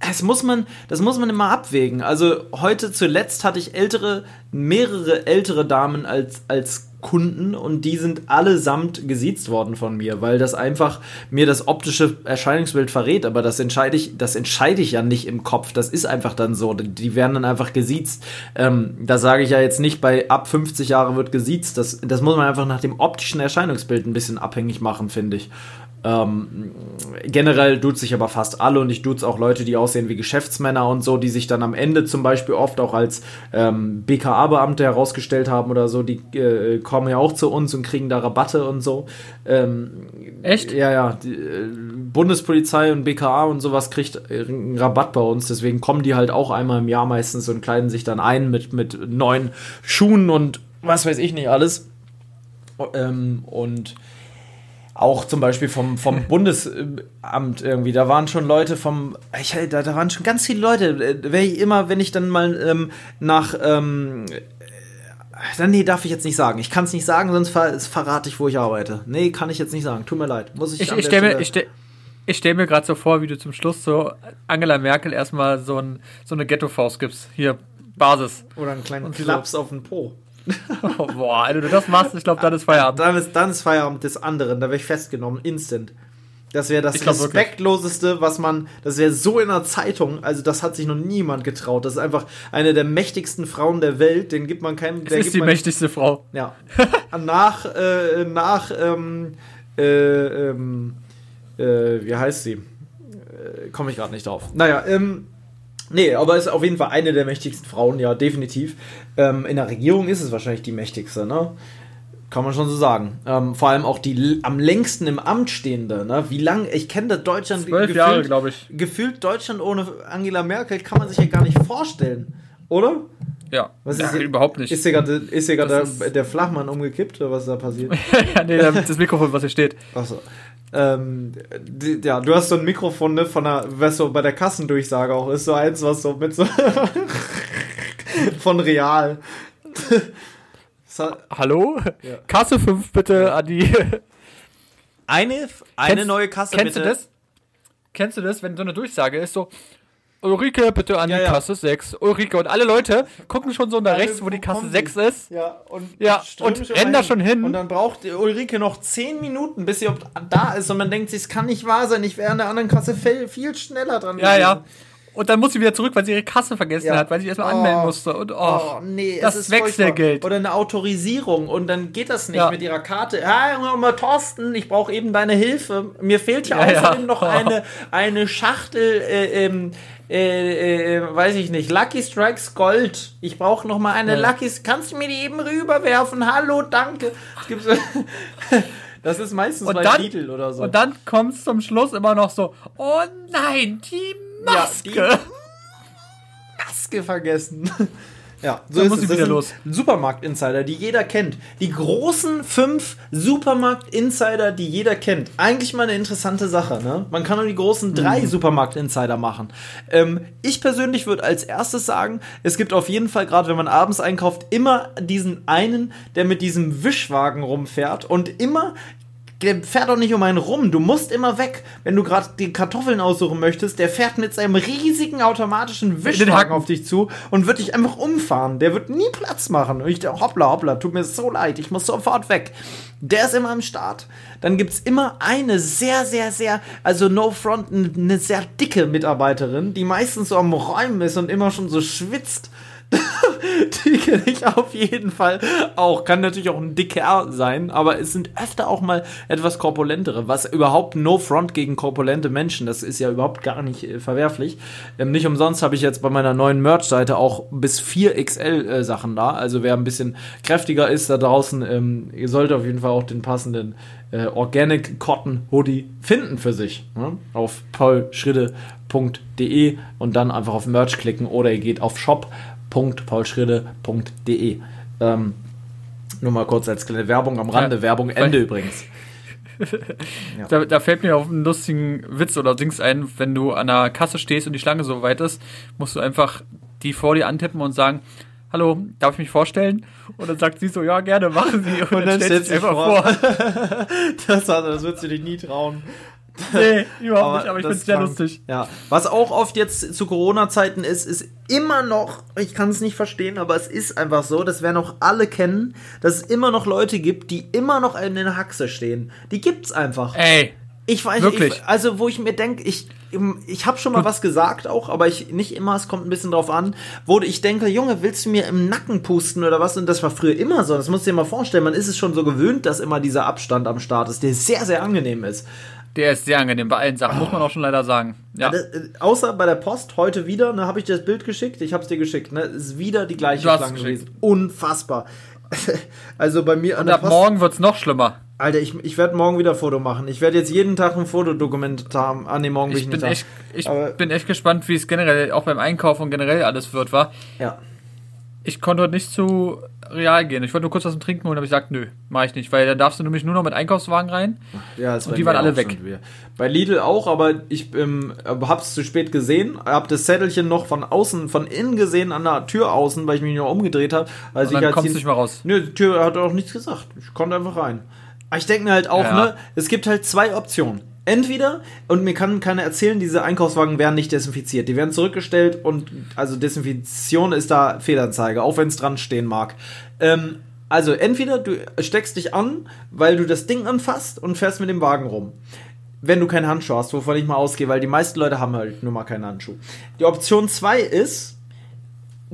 das muss man, das muss man immer abwägen. Also heute zuletzt hatte ich ältere, mehrere ältere Damen als, als Kunden und die sind allesamt gesiezt worden von mir, weil das einfach mir das optische Erscheinungsbild verrät, aber das entscheide ich, das entscheide ich ja nicht im Kopf, das ist einfach dann so, die werden dann einfach gesiezt. Ähm, da sage ich ja jetzt nicht, bei ab 50 Jahre wird gesiezt, das, das muss man einfach nach dem optischen Erscheinungsbild ein bisschen abhängig machen, finde ich. Ähm, generell duzt sich aber fast alle und ich duze auch Leute, die aussehen wie Geschäftsmänner und so, die sich dann am Ende zum Beispiel oft auch als ähm, BKA-Beamte herausgestellt haben oder so, die äh, kommen ja auch zu uns und kriegen da Rabatte und so. Ähm, Echt? Ja, ja. Die, äh, Bundespolizei und BKA und sowas kriegt einen Rabatt bei uns, deswegen kommen die halt auch einmal im Jahr meistens und kleiden sich dann ein mit, mit neuen Schuhen und was weiß ich nicht alles. Ähm, und auch zum Beispiel vom, vom Bundesamt irgendwie, da waren schon Leute vom, ich, da, da waren schon ganz viele Leute, äh, wenn ich immer, wenn ich dann mal ähm, nach, ähm, dann, nee, darf ich jetzt nicht sagen. Ich kann es nicht sagen, sonst ver verrate ich, wo ich arbeite. Nee, kann ich jetzt nicht sagen. Tut mir leid. Muss ich Ich, ich stelle mir, ich stell, ich stell mir gerade so vor, wie du zum Schluss so Angela Merkel erstmal so, ein, so eine Ghetto-Faust gibst. Hier, Basis. Oder einen kleinen Klaps so. auf den Po. Oh, boah, wenn du das machst, ich glaube, dann ist Feierabend. Dann ist, dann ist Feierabend des anderen. Da wäre ich festgenommen, instant. Das wäre das glaub, respektloseste, wirklich. was man. Das wäre so in der Zeitung. Also, das hat sich noch niemand getraut. Das ist einfach eine der mächtigsten Frauen der Welt. Den gibt man keinem. Das ist die mächtigste Frau. Ja. nach, äh, nach, ähm, äh, ähm, äh, wie heißt sie? Äh, Komme ich gerade nicht drauf. Naja, ähm, Nee, aber ist auf jeden Fall eine der mächtigsten Frauen, ja, definitiv. Ähm, in der Regierung ist es wahrscheinlich die mächtigste, ne? Kann man schon so sagen. Ähm, vor allem auch die am längsten im Amt stehende, ne? Wie lange, ich kenne das Deutschland Zwölf gefühlt, Jahre, glaube ich. Gefühlt Deutschland ohne Angela Merkel kann man sich ja gar nicht vorstellen, oder? Ja, was ist ja, überhaupt nicht. Ist hier gerade der, der, Flachmann umgekippt oder was ist da passiert? ja, nee, das Mikrofon, was hier steht. Achso. Ähm, die, ja, du hast so ein Mikrofon, ne, von der, was so bei der Kassendurchsage auch ist, so eins, was so mit so von Real. Hallo? Ja. Kasse 5 bitte an die. eine eine kennst, neue Kasse kennst bitte. Du das? Kennst du das, wenn so eine Durchsage ist, so, Ulrike, bitte an ja, die. Kasse 6. Ulrike und alle Leute gucken schon so nach rechts, wo die Kasse 6 ist. Ja, und, ja, und rennen da schon hin. Und dann braucht Ulrike noch 10 Minuten, bis sie da ist. Und man denkt sich, es kann nicht wahr sein, ich wäre an der anderen Kasse viel, viel schneller dran. Ja, gewesen. ja. Und dann muss sie wieder zurück, weil sie ihre Kasse vergessen ja. hat, weil sie erstmal oh. anmelden musste. Und oh, oh nee, das ist Wechselgeld. Oder eine Autorisierung und dann geht das nicht ja. mit ihrer Karte. Ja, mal Thorsten, ich brauche eben deine Hilfe. Mir fehlt ja, ja außerdem noch eine, eine Schachtel äh, ähm, äh, äh, weiß ich nicht, Lucky Strikes Gold. Ich brauche noch mal eine ja. Lucky. Kannst du mir die eben rüberwerfen? Hallo, danke. das ist meistens und bei dann, Titel oder so. Und dann kommt es zum Schluss immer noch so: Oh nein, die Maske. Ja, Maske vergessen. Ja, so Dann ist es. wieder los. Supermarkt-Insider, die jeder kennt. Die großen fünf Supermarkt-Insider, die jeder kennt. Eigentlich mal eine interessante Sache, ne? Man kann nur die großen drei mhm. Supermarkt-Insider machen. Ähm, ich persönlich würde als erstes sagen, es gibt auf jeden Fall, gerade wenn man abends einkauft, immer diesen einen, der mit diesem Wischwagen rumfährt und immer der fährt doch nicht um einen rum. Du musst immer weg. Wenn du gerade die Kartoffeln aussuchen möchtest, der fährt mit seinem riesigen automatischen Wischwagen auf dich zu und wird dich einfach umfahren. Der wird nie Platz machen. Und ich dachte, hoppla, hoppla, tut mir so leid, ich muss sofort weg. Der ist immer am Start. Dann gibt es immer eine sehr, sehr, sehr, also no front, eine sehr dicke Mitarbeiterin, die meistens so am Räumen ist und immer schon so schwitzt die kenne ich auf jeden Fall auch. Kann natürlich auch ein dicker sein, aber es sind öfter auch mal etwas korpulentere, was überhaupt no front gegen korpulente Menschen, das ist ja überhaupt gar nicht äh, verwerflich. Ähm, nicht umsonst habe ich jetzt bei meiner neuen Merch-Seite auch bis 4XL äh, Sachen da. Also wer ein bisschen kräftiger ist da draußen, ähm, ihr solltet auf jeden Fall auch den passenden äh, Organic Cotton Hoodie finden für sich. Ne? Auf paulschride.de und dann einfach auf Merch klicken oder ihr geht auf Shop www.paulschrede.de. Ähm, nur mal kurz als kleine Werbung am Rande. Ja, Werbung Ende übrigens. ja. da, da, fällt mir auf einen lustigen Witz oder Dings ein, wenn du an der Kasse stehst und die Schlange so weit ist, musst du einfach die vor dir antippen und sagen, hallo, darf ich mich vorstellen? Und dann sagt sie so, ja, gerne, machen Sie. Und, und dann, dann stellt sie einfach vor. vor. das, das wird sie dich nie trauen. Nee, überhaupt aber nicht, aber ich finde es sehr lustig. Ja. Was auch oft jetzt zu Corona-Zeiten ist, ist immer noch, ich kann es nicht verstehen, aber es ist einfach so, das werden auch alle kennen, dass es immer noch Leute gibt, die immer noch in der Haxe stehen. Die gibt's einfach. Ey. Ich weiß Wirklich? Ich, also, wo ich mir denke, ich, ich habe schon mal was gesagt auch, aber ich nicht immer, es kommt ein bisschen drauf an, wo ich denke, Junge, willst du mir im Nacken pusten oder was? Und das war früher immer so. Das musst du dir mal vorstellen. Man ist es schon so gewöhnt, dass immer dieser Abstand am Start ist, der sehr, sehr angenehm ist. Der ist sehr angenehm bei allen Sachen, muss man auch schon leider sagen. Ja. äh, außer bei der Post heute wieder, ne, habe ich dir das Bild geschickt, ich habe es dir geschickt, ne, ist wieder die gleiche Schlange gewesen. Unfassbar. also bei mir an Und ab Post, morgen wird es noch schlimmer. Alter, ich, ich werde morgen wieder ein Foto machen. Ich werde jetzt jeden Tag ein Fotodokument haben. Ah, nee, morgen ich, ich bin echt, Ich Aber bin echt gespannt, wie es generell auch beim Einkauf und generell alles wird, war. Ja. Ich konnte heute nicht zu real gehen. Ich wollte nur kurz was zum Trinken holen, aber ich gesagt, nö, mache ich nicht, weil dann darfst du nämlich nur noch mit Einkaufswagen rein. Ja, und die waren alle weg. Bei Lidl auch, aber ich ähm, hab's zu spät gesehen, hab das Zettelchen noch von außen, von innen gesehen an der Tür außen, weil ich mich noch umgedreht habe. Also und dann ich kommst du nicht mehr raus. Nö, die Tür hat auch nichts gesagt. Ich konnte einfach rein. Aber ich denke mir halt auch, ja. ne, es gibt halt zwei Optionen. Entweder, und mir kann keiner erzählen, diese Einkaufswagen werden nicht desinfiziert. Die werden zurückgestellt und also Desinfektion ist da Fehlanzeige, auch wenn es dran stehen mag. Ähm, also entweder du steckst dich an, weil du das Ding anfasst und fährst mit dem Wagen rum. Wenn du keinen Handschuh hast, wovon ich mal ausgehe, weil die meisten Leute haben halt nur mal keinen Handschuh. Die Option 2 ist,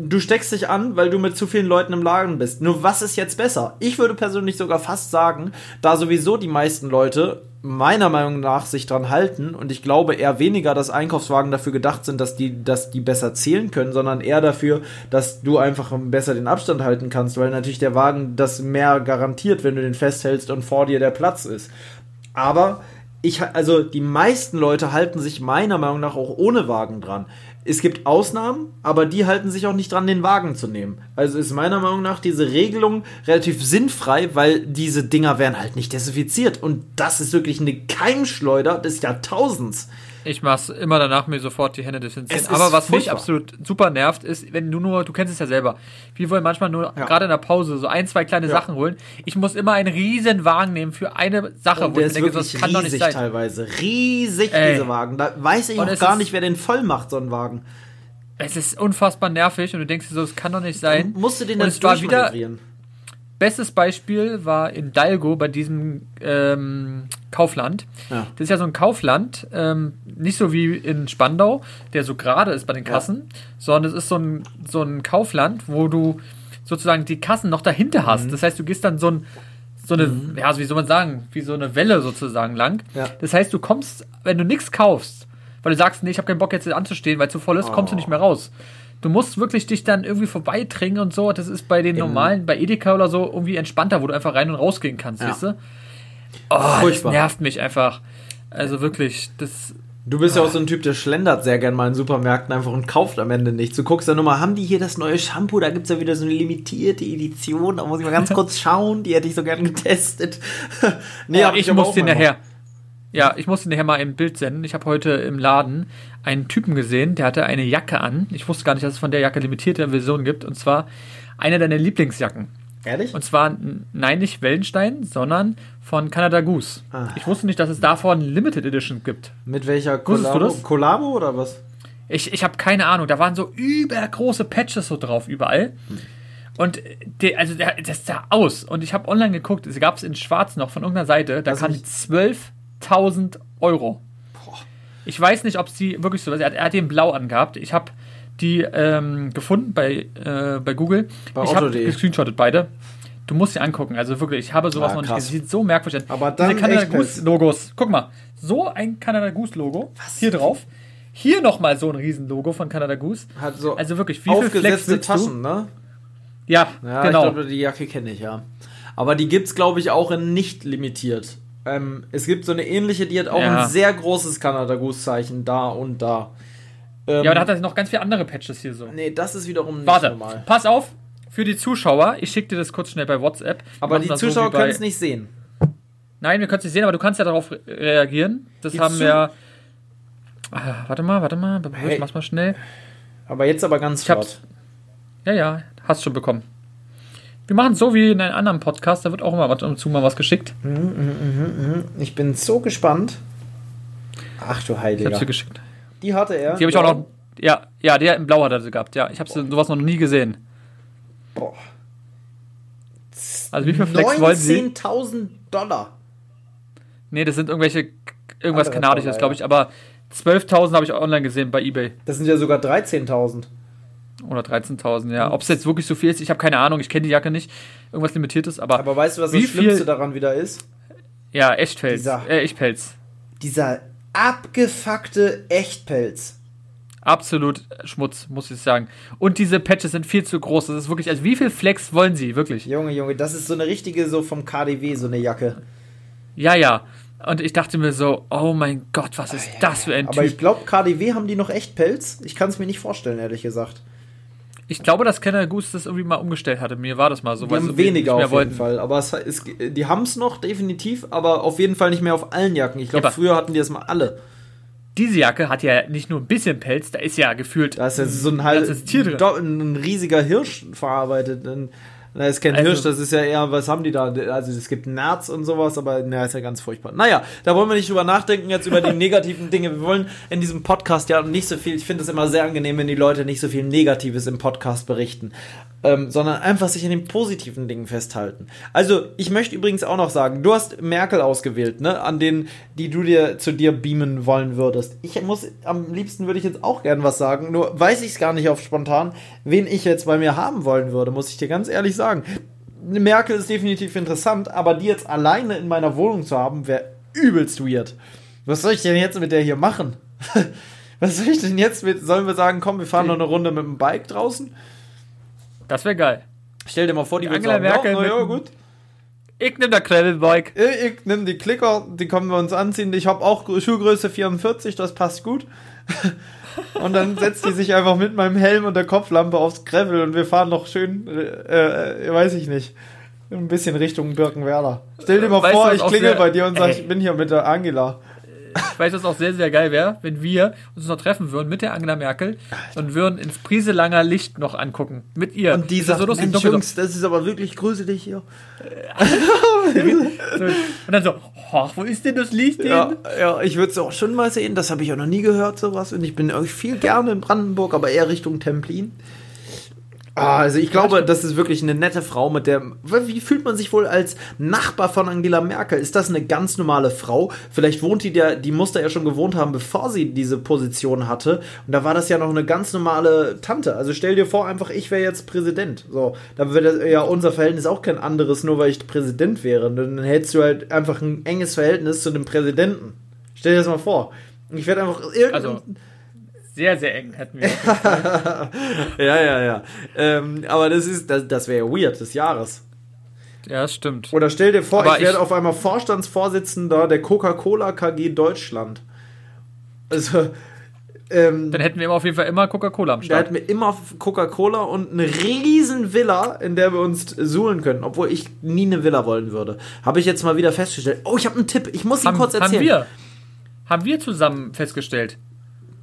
du steckst dich an, weil du mit zu vielen Leuten im Laden bist. Nur was ist jetzt besser? Ich würde persönlich sogar fast sagen, da sowieso die meisten Leute meiner Meinung nach sich dran halten und ich glaube eher weniger, dass Einkaufswagen dafür gedacht sind, dass die, dass die besser zählen können, sondern eher dafür, dass du einfach besser den Abstand halten kannst, weil natürlich der Wagen das mehr garantiert, wenn du den festhältst und vor dir der Platz ist. Aber ich, also die meisten Leute halten sich meiner Meinung nach auch ohne Wagen dran. Es gibt Ausnahmen, aber die halten sich auch nicht dran, den Wagen zu nehmen. Also ist meiner Meinung nach diese Regelung relativ sinnfrei, weil diese Dinger werden halt nicht desinfiziert. Und das ist wirklich eine Keimschleuder des Jahrtausends. Ich mach's immer danach mir sofort die Hände desinfizieren. Aber was mich absolut super nervt, ist, wenn du nur, du kennst es ja selber, wir wollen manchmal nur ja. gerade in der Pause so ein, zwei kleine ja. Sachen holen. Ich muss immer einen riesen Wagen nehmen für eine Sache, Und wo ich denke, das kann doch nicht sein. teilweise. Riesig, Ey. diese Wagen. Da weiß ich auch gar nicht, wer den voll macht, so ein Wagen. Es ist unfassbar nervig und du denkst dir so, es kann doch nicht sein. Musst du den dann wieder Bestes Beispiel war in Dalgo bei diesem ähm, Kaufland. Ja. Das ist ja so ein Kaufland, ähm, nicht so wie in Spandau, der so gerade ist bei den Kassen, ja. sondern es ist so ein, so ein Kaufland, wo du sozusagen die Kassen noch dahinter hast. Mhm. Das heißt, du gehst dann so ein so eine, mhm. ja, wie soll man sagen, wie so eine Welle sozusagen lang. Ja. Das heißt, du kommst, wenn du nichts kaufst, weil du sagst, nee, ich habe keinen Bock jetzt anzustehen, weil es zu voll ist, oh. kommst du nicht mehr raus. Du musst wirklich dich dann irgendwie vorbeitringen und so. Das ist bei den normalen, bei Edeka oder so irgendwie entspannter, wo du einfach rein und rausgehen kannst, ja. weißt du? Oh, das nervt mich einfach. Also wirklich, das. Du bist ja auch so ein Typ, der schlendert sehr gern mal in Supermärkten einfach und kauft am Ende nichts. Du guckst dann nur mal, haben die hier das neue Shampoo? Da gibt es ja wieder so eine limitierte Edition. Da muss ich mal ganz kurz schauen. Die hätte ich so gern getestet. nee, ja, ich, ich muss den nachher. Ja, ich musste nachher mal ein Bild senden. Ich habe heute im Laden einen Typen gesehen, der hatte eine Jacke an. Ich wusste gar nicht, dass es von der Jacke limitierte Version gibt. Und zwar eine deiner Lieblingsjacken. Ehrlich? Und zwar, nein, nicht Wellenstein, sondern von Canada Goose. Ah. Ich wusste nicht, dass es davon Limited Edition gibt. Mit welcher Collabo, Collabo oder was? Ich, ich habe keine Ahnung. Da waren so übergroße Patches so drauf überall. Hm. Und die, also der, das sah aus. Und ich habe online geguckt, es gab es in Schwarz noch von irgendeiner Seite, da also kann 12 1000 Euro. Boah. Ich weiß nicht, ob es die wirklich so ist. Er hat, er hat den blau angehabt. Ich habe die ähm, gefunden bei, äh, bei Google. Bei ich habe gescreenshottet beide. Du musst sie angucken. Also wirklich, ich habe sowas ah, noch nicht gesehen. Sieht so merkwürdig aus. Aber dann Diese Canada Goose Logos. Guck mal, so ein Canada Goose Logo Was? hier drauf. Hier nochmal so ein Riesenlogo von Canada Goose. Hat so also wirklich, wie viel Flex Taschen, du? ne? Ja, ja genau. Ich glaube, die Jacke kenne ich, ja. Aber die gibt es, glaube ich, auch in nicht limitiert. Ähm, es gibt so eine ähnliche, die hat auch ja. ein sehr großes Canada Goose Zeichen da und da. Ähm, ja, aber da hat er noch ganz viele andere Patches hier so. Nee, das ist wiederum nicht Warte, normal. Pass auf, für die Zuschauer, ich schicke dir das kurz schnell bei WhatsApp. Aber die Zuschauer so können es nicht sehen. Nein, wir können es nicht sehen, aber du kannst ja darauf reagieren. Das Gibt's haben wir. Ah, warte mal, warte mal, hey. mach's mal schnell. Aber jetzt aber ganz ich. Ja, ja, hast schon bekommen. Wir machen es so wie in einem anderen Podcast, da wird auch immer was, zu mal was geschickt. Mhm, mh, mh, mh. Ich bin so gespannt. Ach du Heiliger. Ich hab sie geschickt. Die hatte er? Die habe ich auch noch. Ja, ja, der in Blau hat er sie gehabt. Ja, ich habe sowas noch nie gesehen. Boah. Also wie viel Flex wollen Sie? 19.000 Dollar. Nee, das sind irgendwelche, irgendwas Andere Kanadisches, glaube ich, aber 12.000 habe ich online gesehen bei eBay. Das sind ja sogar 13.000. Oder 13.000, ja. Ob es jetzt wirklich so viel ist, ich habe keine Ahnung, ich kenne die Jacke nicht. Irgendwas limitiertes, aber. Aber weißt du, was das Schlimmste viel, daran wieder ist? Ja, Echtpelz. Dieser, äh, Echtpelz. Dieser abgefuckte Echtpelz. Absolut Schmutz, muss ich sagen. Und diese Patches sind viel zu groß. Das ist wirklich, also wie viel Flex wollen sie, wirklich? Junge, Junge, das ist so eine richtige, so vom KDW, so eine Jacke. Ja, ja. Und ich dachte mir so, oh mein Gott, was ist ah, ja, das für ein Aber Typ? ich glaube, KDW haben die noch echt Pelz. Ich kann es mir nicht vorstellen, ehrlich gesagt. Ich glaube, dass Kenner Goose das irgendwie mal umgestellt hatte. Mir war das mal so. Die haben so weniger auf jeden wollten. Fall. Aber es ist, die haben es noch, definitiv. Aber auf jeden Fall nicht mehr auf allen Jacken. Ich glaube, ja, früher hatten die das mal alle. Diese Jacke hat ja nicht nur ein bisschen Pelz, da ist ja gefühlt. Da ist ja so ein, halbes Tier drin. Ein riesiger Hirsch verarbeitet. Ein na, ist kein also, Hirsch, das ist ja eher, was haben die da? Also es gibt Nerz und sowas, aber na, ist ja ganz furchtbar. Naja, da wollen wir nicht drüber nachdenken jetzt über die negativen Dinge. Wir wollen in diesem Podcast ja nicht so viel, ich finde es immer sehr angenehm, wenn die Leute nicht so viel Negatives im Podcast berichten ähm, sondern einfach sich an den positiven Dingen festhalten. Also, ich möchte übrigens auch noch sagen, du hast Merkel ausgewählt, ne, an denen, die du dir zu dir beamen wollen würdest. Ich muss, am liebsten würde ich jetzt auch gern was sagen, nur weiß ich es gar nicht auf spontan, wen ich jetzt bei mir haben wollen würde, muss ich dir ganz ehrlich sagen. Merkel ist definitiv interessant, aber die jetzt alleine in meiner Wohnung zu haben, wäre übelst weird. Was soll ich denn jetzt mit der hier machen? Was soll ich denn jetzt mit? Sollen wir sagen, komm, wir fahren noch eine Runde mit dem Bike draußen? Das wäre geil. Stell dir mal vor, die, die Angela sagen, Merkel. Ja, ja, gut. Ich nehme der Gravelbike. Ich, ich nehme die Klicker, die können wir uns anziehen. Ich habe auch Schuhgröße 44, das passt gut. und dann setzt die sich einfach mit meinem Helm und der Kopflampe aufs Gravel und wir fahren noch schön, äh, äh, weiß ich nicht, ein bisschen Richtung Birkenwerder. Stell dir mal weißt vor, ich klingel bei dir und sag, ich bin hier mit der Angela ich weiß, was auch sehr, sehr geil wäre, wenn wir uns noch treffen würden mit der Angela Merkel Alter. und würden ins Priselanger Licht noch angucken. Mit ihr. Und die sagt, so Mensch, Jungs, das ist aber wirklich gruselig hier. und dann so, ach, wo ist denn das Licht ja, ja, ich würde es auch schon mal sehen. Das habe ich auch noch nie gehört, sowas. Und ich bin irgendwie viel gerne in Brandenburg, aber eher Richtung Templin. Ah, also ich glaube, das ist wirklich eine nette Frau, mit der. Wie fühlt man sich wohl als Nachbar von Angela Merkel? Ist das eine ganz normale Frau? Vielleicht wohnt die der, die muss da ja schon gewohnt haben, bevor sie diese Position hatte. Und da war das ja noch eine ganz normale Tante. Also stell dir vor, einfach, ich wäre jetzt Präsident. So, da wäre ja unser Verhältnis auch kein anderes, nur weil ich Präsident wäre. Dann hättest du halt einfach ein enges Verhältnis zu dem Präsidenten. Stell dir das mal vor. Ich werde einfach irgendein. Also sehr, sehr eng hätten wir. ja, ja, ja. Ähm, aber das ist, das, das wäre weird des Jahres. Ja, das stimmt. Oder stell dir vor, aber ich werde auf einmal Vorstandsvorsitzender der Coca-Cola KG Deutschland. Also, ähm, Dann hätten wir immer auf jeden Fall immer Coca-Cola am Start. Dann hätten wir immer Coca-Cola und eine riesen Villa, in der wir uns suhlen können, obwohl ich nie eine Villa wollen würde. Habe ich jetzt mal wieder festgestellt. Oh, ich habe einen Tipp. Ich muss ihn haben, kurz erzählen. Haben wir, haben wir zusammen festgestellt.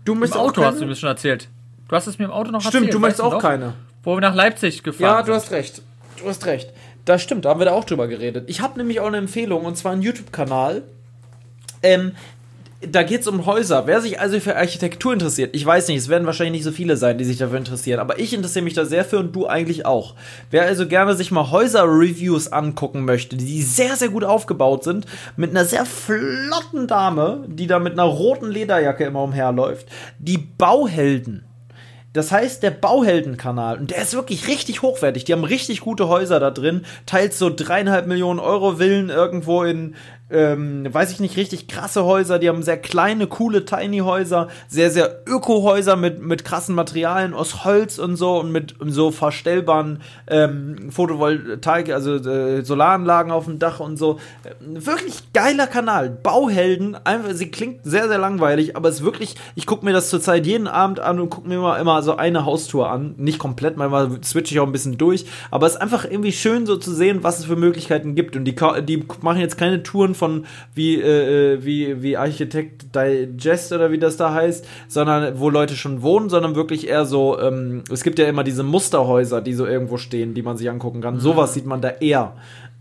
Du Im Auto hast du mir schon erzählt. Du hast es mir im Auto noch stimmt, erzählt. Stimmt, du möchtest auch noch? keine. Wo wir nach Leipzig gefahren Ja, du sind. hast recht. Du hast recht. Das stimmt, da haben wir da auch drüber geredet. Ich habe nämlich auch eine Empfehlung und zwar einen YouTube-Kanal. Ähm, da geht es um Häuser. Wer sich also für Architektur interessiert, ich weiß nicht, es werden wahrscheinlich nicht so viele sein, die sich dafür interessieren, aber ich interessiere mich da sehr für und du eigentlich auch. Wer also gerne sich mal Häuser-Reviews angucken möchte, die sehr, sehr gut aufgebaut sind, mit einer sehr flotten Dame, die da mit einer roten Lederjacke immer umherläuft, die Bauhelden. Das heißt, der Bauheldenkanal, und der ist wirklich richtig hochwertig. Die haben richtig gute Häuser da drin, teils so dreieinhalb Millionen Euro Villen irgendwo in, ähm, weiß ich nicht, richtig krasse Häuser. Die haben sehr kleine, coole Tiny-Häuser, sehr, sehr Öko-Häuser mit, mit krassen Materialien aus Holz und so und mit so verstellbaren ähm, Photovoltaik, also äh, Solaranlagen auf dem Dach und so. Äh, wirklich geiler Kanal. Bauhelden, einfach, sie klingt sehr, sehr langweilig, aber es ist wirklich, ich gucke mir das zurzeit jeden Abend an und gucke mir immer, immer so eine Haustour an. Nicht komplett, manchmal switche ich auch ein bisschen durch, aber es ist einfach irgendwie schön so zu sehen, was es für Möglichkeiten gibt. Und die, die machen jetzt keine Touren von wie, äh, äh, wie, wie Architekt Digest oder wie das da heißt, sondern wo Leute schon wohnen, sondern wirklich eher so, ähm, es gibt ja immer diese Musterhäuser, die so irgendwo stehen, die man sich angucken kann. Mhm. Sowas sieht man da eher.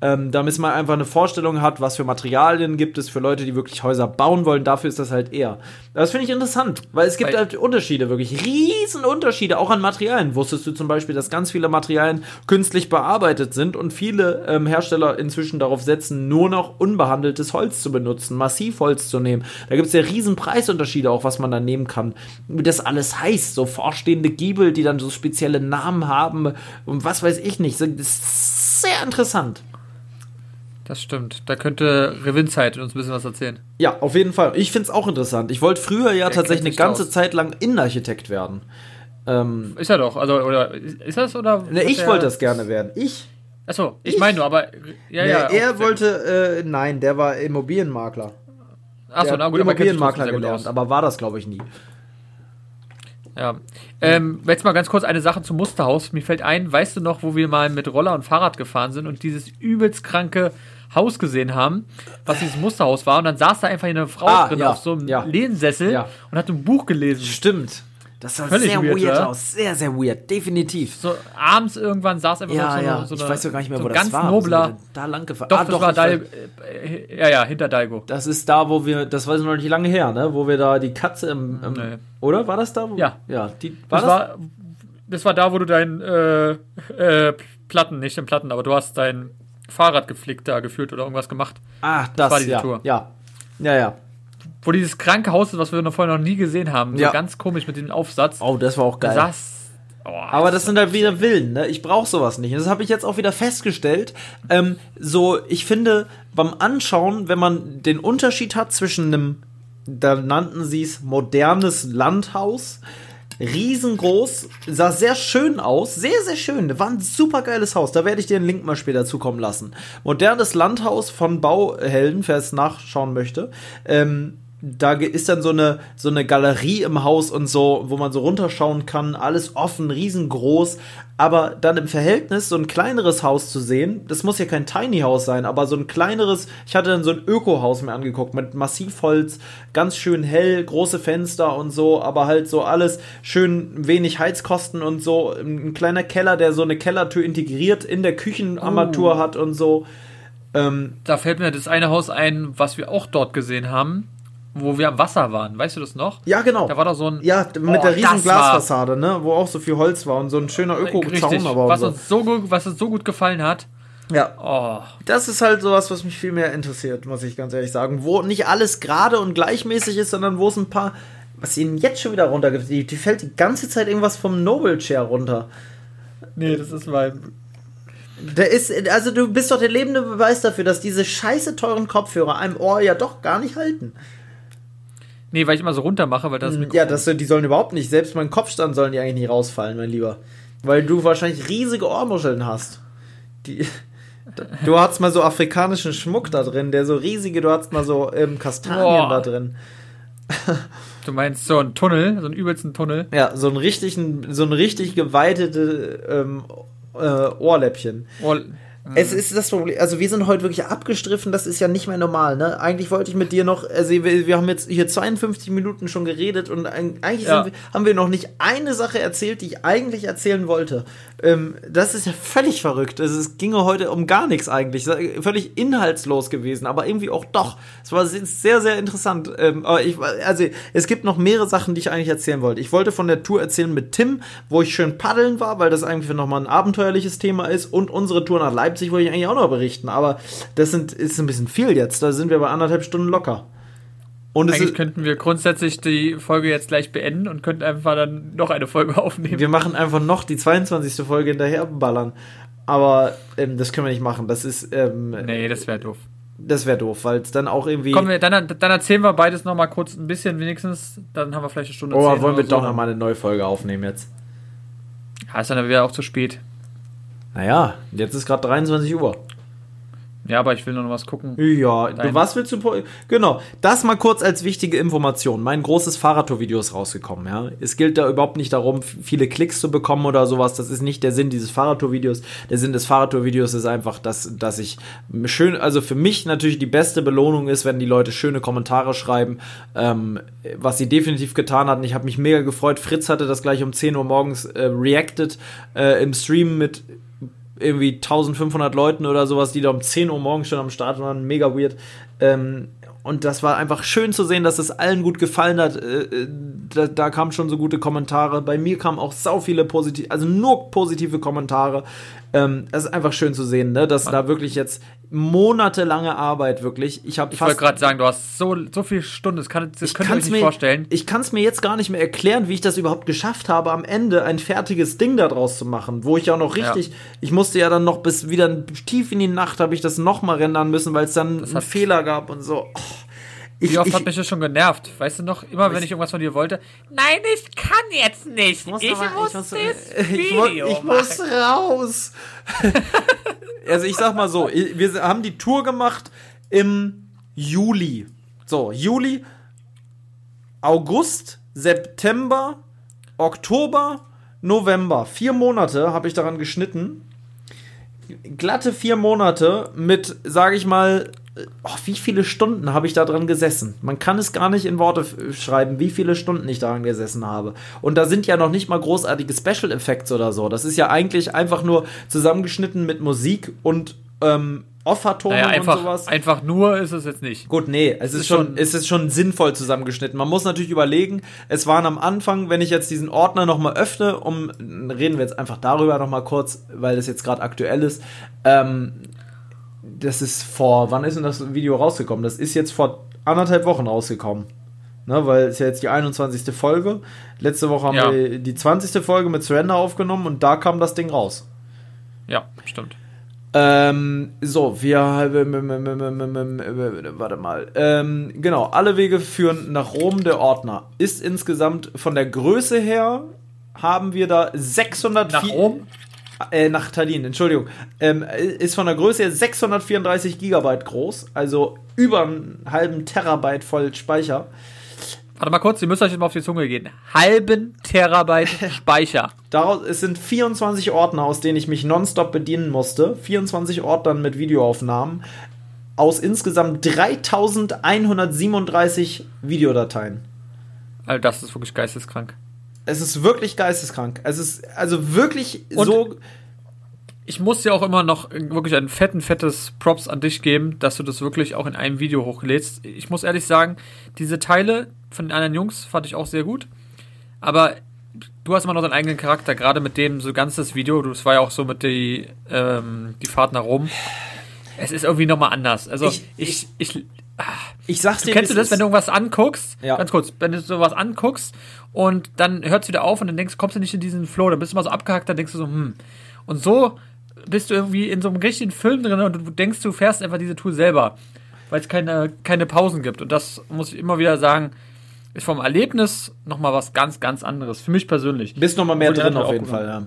Ähm, damit man einfach eine Vorstellung hat, was für Materialien gibt es für Leute, die wirklich Häuser bauen wollen. Dafür ist das halt eher. Das finde ich interessant, weil es gibt weil halt Unterschiede, wirklich riesen Unterschiede, auch an Materialien. Wusstest du zum Beispiel, dass ganz viele Materialien künstlich bearbeitet sind und viele ähm, Hersteller inzwischen darauf setzen, nur noch unbehandeltes Holz zu benutzen, Massivholz zu nehmen. Da gibt es ja riesen Preisunterschiede auch, was man da nehmen kann. Wie das alles heißt, so vorstehende Giebel, die dann so spezielle Namen haben und was weiß ich nicht. Das ist sehr interessant. Das stimmt. Da könnte Revinzeit uns ein bisschen was erzählen. Ja, auf jeden Fall. Ich finde es auch interessant. Ich wollte früher ja Der tatsächlich eine ganze aus. Zeit lang Innenarchitekt werden. Ähm, ist er doch. Also, oder ist das oder? Ne, ich wollte das gerne werden. Ich. Achso, ich, ich meine nur, aber. Ja, nee, ja. Er wollte. Äh, nein, der war Immobilienmakler. Achso, na gut, Immobilienmakler gelernt, aber war das, glaube ich, nie. Ja. Ähm, jetzt mal ganz kurz eine Sache zum Musterhaus. Mir fällt ein, weißt du noch, wo wir mal mit Roller und Fahrrad gefahren sind und dieses übelst kranke Haus gesehen haben, was dieses Musterhaus war. Und dann saß da einfach eine Frau ah, drin ja, auf so einem ja. Lehnsessel ja. und hat ein Buch gelesen. Stimmt. Das sah Völlig sehr weird, weird aus. Sehr, sehr weird. Definitiv. So abends irgendwann saß einfach ja, so, ja. so eine, Ich weiß ja gar nicht mehr, so wo das war. Nobler. Da lang gefahren. Doch, ah, das doch, war Dal äh, Ja, ja, hinter Dalgo. Das ist da, wo wir, das war noch nicht lange her, ne? Wo wir da die Katze im. im nee. Oder? War das da? Ja. Ja. Die, war das, das? War, das war da, wo du dein äh, äh, Platten, nicht den Platten, aber du hast dein Fahrrad geflickt da geführt oder irgendwas gemacht. Ah, das, das war diese ja, Tour. Ja. Ja, ja wo dieses kranke Haus ist, was wir noch vorher noch nie gesehen haben. Ja. So ganz komisch mit dem Aufsatz. Oh, das war auch geil. Das, oh, aber das, sind halt wieder Villen, ne? Ich brauche sowas nicht. das habe ich jetzt auch wieder festgestellt. Ähm, so, ich finde, beim Anschauen, wenn man den Unterschied hat zwischen einem, da nannten sie es modernes Landhaus, riesengroß, sah sehr schön aus, sehr, sehr schön. War ein super geiles Haus. Da werde ich dir einen Link mal später zukommen lassen. Modernes Landhaus von Bauhelden, wer es nachschauen möchte. Ähm, da ist dann so eine, so eine Galerie im Haus und so, wo man so runterschauen kann, alles offen, riesengroß, aber dann im Verhältnis so ein kleineres Haus zu sehen, das muss ja kein Tiny House sein, aber so ein kleineres, ich hatte dann so ein Öko-Haus mir angeguckt mit Massivholz, ganz schön hell, große Fenster und so, aber halt so alles schön wenig Heizkosten und so, ein kleiner Keller, der so eine Kellertür integriert in der Küchenarmatur oh. hat und so. Ähm, da fällt mir das eine Haus ein, was wir auch dort gesehen haben wo wir am Wasser waren. Weißt du das noch? Ja, genau. Da war da so ein. Ja, mit oh, der riesen Glasfassade, ne? Wo auch so viel Holz war und so ein schöner Öko-Zaun aber. Was, so. uns so gut, was uns so gut gefallen hat. Ja. Oh. Das ist halt sowas, was mich viel mehr interessiert, muss ich ganz ehrlich sagen. Wo nicht alles gerade und gleichmäßig ist, sondern wo es ein paar. Was ihnen jetzt schon wieder runter gibt. Die, die fällt die ganze Zeit irgendwas vom Noble Chair runter. Nee, das ist mein. Der ist, also du bist doch der lebende Beweis dafür, dass diese scheiße teuren Kopfhörer einem Ohr ja doch gar nicht halten. Nee, weil ich immer so runter mache, weil das hm, Ja, das, die sollen überhaupt nicht, selbst mein Kopfstand sollen die eigentlich nicht rausfallen, mein Lieber. Weil du wahrscheinlich riesige Ohrmuscheln hast. Die, du hast mal so afrikanischen Schmuck da drin, der so riesige, du hast mal so ähm, Kastanien Boah. da drin. Du meinst so einen Tunnel, so einen übelsten Tunnel? Ja, so einen richtigen, so ein richtig geweitete ähm, äh, Ohrläppchen. Ohr es ist das Problem, also wir sind heute wirklich abgestriffen, das ist ja nicht mehr normal, ne? Eigentlich wollte ich mit dir noch, also wir, wir haben jetzt hier 52 Minuten schon geredet und eigentlich ja. wir, haben wir noch nicht eine Sache erzählt, die ich eigentlich erzählen wollte. Ähm, das ist ja völlig verrückt. Also es ginge heute um gar nichts eigentlich. Völlig inhaltslos gewesen, aber irgendwie auch doch. Es war sehr, sehr interessant. Ähm, aber ich, also es gibt noch mehrere Sachen, die ich eigentlich erzählen wollte. Ich wollte von der Tour erzählen mit Tim, wo ich schön paddeln war, weil das eigentlich nochmal ein abenteuerliches Thema ist und unsere Tour nach Leipzig wollte ich eigentlich auch noch berichten. Aber das sind, ist ein bisschen viel jetzt. Da sind wir bei anderthalb Stunden locker. Und Eigentlich könnten wir grundsätzlich die Folge jetzt gleich beenden und könnten einfach dann noch eine Folge aufnehmen. Wir machen einfach noch die 22. Folge hinterher ballern. Aber ähm, das können wir nicht machen. Das ist. Ähm, nee, das wäre doof. Das wäre doof, weil es dann auch irgendwie. Komm, wir, dann, dann erzählen wir beides noch mal kurz ein bisschen wenigstens. Dann haben wir vielleicht eine Stunde. Oder wollen wir so. doch noch mal eine neue Folge aufnehmen jetzt? Ja, ist dann wieder auch zu spät. Naja, jetzt ist gerade 23 Uhr. Ja, aber ich will noch was gucken. Ja, Dein was willst du? Genau, das mal kurz als wichtige Information. Mein großes Fahrradtour-Video ist rausgekommen. Ja, es gilt da überhaupt nicht darum, viele Klicks zu bekommen oder sowas. Das ist nicht der Sinn dieses Fahrradtour-Videos. Der Sinn des Fahrradtour-Videos ist einfach, dass, dass ich schön, also für mich natürlich die beste Belohnung ist, wenn die Leute schöne Kommentare schreiben, ähm, was sie definitiv getan hatten. Ich habe mich mega gefreut. Fritz hatte das gleich um 10 Uhr morgens äh, reacted äh, im Stream mit irgendwie 1500 Leuten oder sowas, die da um 10 Uhr morgens schon am Start waren. Mega weird. Ähm, und das war einfach schön zu sehen, dass es allen gut gefallen hat. Äh, äh, da, da kamen schon so gute Kommentare. Bei mir kamen auch sau viele positive, also nur positive Kommentare. Ähm, es ist einfach schön zu sehen, ne, dass da wirklich jetzt monatelange Arbeit wirklich. Ich habe Ich wollte gerade sagen, du hast so so viele Stunden, das, kann, das könnt ihr euch nicht mir, vorstellen. Ich kann es mir jetzt gar nicht mehr erklären, wie ich das überhaupt geschafft habe, am Ende ein fertiges Ding daraus zu machen, wo ich auch noch richtig, ja. ich musste ja dann noch bis wieder tief in die Nacht habe ich das noch mal rendern müssen, weil es dann einen Fehler gab und so. Oh. Ich, Wie oft ich, hat mich das schon genervt? Weißt du noch, immer wenn ich irgendwas von dir wollte, nein, ich kann jetzt nicht. Ich muss, ich aber, muss, ich muss, das Video ich, muss raus. also ich sag mal so, wir haben die Tour gemacht im Juli. So, Juli, August, September, Oktober, November. Vier Monate habe ich daran geschnitten. Glatte vier Monate mit, sage ich mal, oh, wie viele Stunden habe ich da dran gesessen? Man kann es gar nicht in Worte schreiben, wie viele Stunden ich daran gesessen habe. Und da sind ja noch nicht mal großartige Special Effects oder so. Das ist ja eigentlich einfach nur zusammengeschnitten mit Musik und ähm, Offertonen naja, einfach, und sowas. Einfach nur ist es jetzt nicht. Gut, nee, es, es ist, ist, schon, schon, es ist schon sinnvoll zusammengeschnitten. Man muss natürlich überlegen, es waren am Anfang, wenn ich jetzt diesen Ordner nochmal öffne, um, reden wir jetzt einfach darüber nochmal kurz, weil das jetzt gerade aktuell ist, ähm, das ist vor, wann ist denn das Video rausgekommen? Das ist jetzt vor anderthalb Wochen rausgekommen. Ne, weil es ja jetzt die 21. Folge. Letzte Woche haben ja. wir die 20. Folge mit Surrender aufgenommen und da kam das Ding raus. Ja, stimmt. Ähm, so, wir. Warte mal. Ähm, genau, alle Wege führen nach Rom. Der Ordner ist insgesamt von der Größe her haben wir da 600. Nach Rom? Äh, nach Tallinn, Entschuldigung, ähm, ist von der Größe her 634 Gigabyte groß, also über einen halben Terabyte voll Speicher. Warte mal kurz, ihr müsst euch jetzt mal auf die Zunge gehen. Halben Terabyte Speicher. Daraus, es sind 24 Ordner, aus denen ich mich nonstop bedienen musste. 24 Ordner mit Videoaufnahmen. Aus insgesamt 3137 Videodateien. Alter, das ist wirklich geisteskrank. Es ist wirklich geisteskrank. Es ist also wirklich Und so. Ich muss dir auch immer noch wirklich ein fetten, fettes Props an dich geben, dass du das wirklich auch in einem Video hochlädst. Ich muss ehrlich sagen, diese Teile von den anderen Jungs fand ich auch sehr gut. Aber du hast immer noch deinen eigenen Charakter, gerade mit dem so ganzes Video. Das war ja auch so mit die, ähm, die Fahrt nach Rom. Es ist irgendwie nochmal anders. Also ich, ich, ich, ich, ich sag's dir. Kennst du das, wenn du irgendwas anguckst? Ja. Ganz kurz, wenn du sowas anguckst und dann hört es wieder auf und dann denkst, kommst du nicht in diesen Flow, dann bist du mal so abgehackt, dann denkst du so, hm. Und so bist du irgendwie in so einem richtigen Film drin und du denkst, du fährst einfach diese Tour selber, weil es keine, keine Pausen gibt. Und das muss ich immer wieder sagen, ist vom Erlebnis nochmal was ganz, ganz anderes. Für mich persönlich. Bist nochmal mehr drin auf jeden Fall, ja.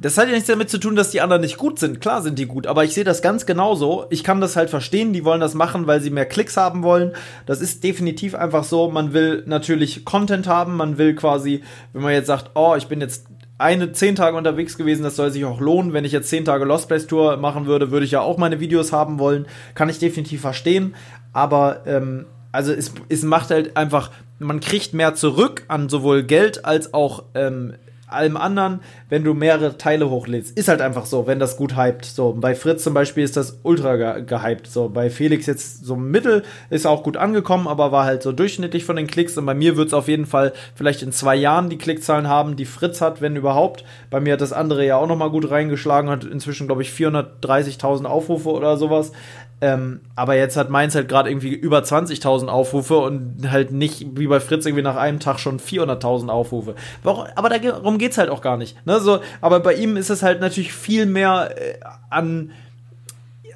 Das hat ja nichts damit zu tun, dass die anderen nicht gut sind. Klar sind die gut, aber ich sehe das ganz genauso. Ich kann das halt verstehen. Die wollen das machen, weil sie mehr Klicks haben wollen. Das ist definitiv einfach so. Man will natürlich Content haben. Man will quasi, wenn man jetzt sagt, oh, ich bin jetzt eine zehn Tage unterwegs gewesen, das soll sich auch lohnen. Wenn ich jetzt zehn Tage Lost Place Tour machen würde, würde ich ja auch meine Videos haben wollen. Kann ich definitiv verstehen. Aber ähm, also es, es macht halt einfach, man kriegt mehr zurück an sowohl Geld als auch ähm, allem anderen, wenn du mehrere Teile hochlädst. Ist halt einfach so, wenn das gut hypt. So, bei Fritz zum Beispiel ist das ultra ge gehypt. So, bei Felix jetzt so mittel, ist auch gut angekommen, aber war halt so durchschnittlich von den Klicks. Und bei mir wird es auf jeden Fall vielleicht in zwei Jahren die Klickzahlen haben, die Fritz hat, wenn überhaupt. Bei mir hat das andere ja auch nochmal gut reingeschlagen, hat inzwischen, glaube ich, 430.000 Aufrufe oder sowas. Ähm, aber jetzt hat Mainz halt gerade irgendwie über 20.000 Aufrufe und halt nicht wie bei Fritz irgendwie nach einem Tag schon 400.000 Aufrufe. Warum, aber darum geht es halt auch gar nicht. Ne? So, aber bei ihm ist es halt natürlich viel mehr äh, an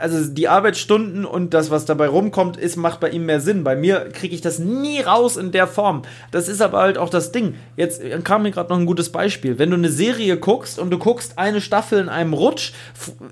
also die Arbeitsstunden und das, was dabei rumkommt, ist, macht bei ihm mehr Sinn. Bei mir kriege ich das nie raus in der Form. Das ist aber halt auch das Ding. Jetzt kam mir gerade noch ein gutes Beispiel. Wenn du eine Serie guckst und du guckst eine Staffel in einem Rutsch,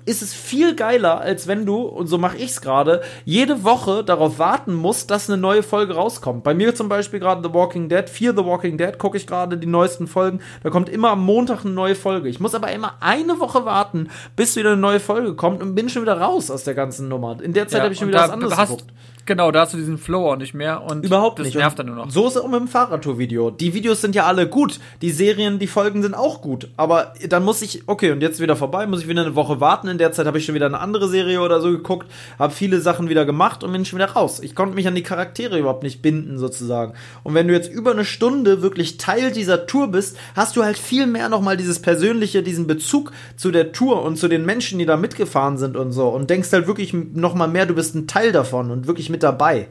ist es viel geiler, als wenn du, und so mache ich es gerade, jede Woche darauf warten musst, dass eine neue Folge rauskommt. Bei mir zum Beispiel gerade The Walking Dead, Fear The Walking Dead, gucke ich gerade die neuesten Folgen. Da kommt immer am Montag eine neue Folge. Ich muss aber immer eine Woche warten, bis wieder eine neue Folge kommt und bin schon wieder raus aus aus der ganzen Nummer. In der Zeit ja, habe ich schon wieder was anderes hast, geguckt. Genau, da hast du diesen Flow auch nicht mehr und überhaupt das nicht. nervt dann nur noch. So ist es auch mit dem Fahrradtour-Video. Die Videos sind ja alle gut. Die Serien, die Folgen sind auch gut. Aber dann muss ich, okay, und jetzt wieder vorbei, muss ich wieder eine Woche warten. In der Zeit habe ich schon wieder eine andere Serie oder so geguckt, habe viele Sachen wieder gemacht und bin schon wieder raus. Ich konnte mich an die Charaktere überhaupt nicht binden, sozusagen. Und wenn du jetzt über eine Stunde wirklich Teil dieser Tour bist, hast du halt viel mehr nochmal dieses persönliche, diesen Bezug zu der Tour und zu den Menschen, die da mitgefahren sind und so. Und denkst halt wirklich nochmal mehr, du bist ein Teil davon und wirklich mit dabei.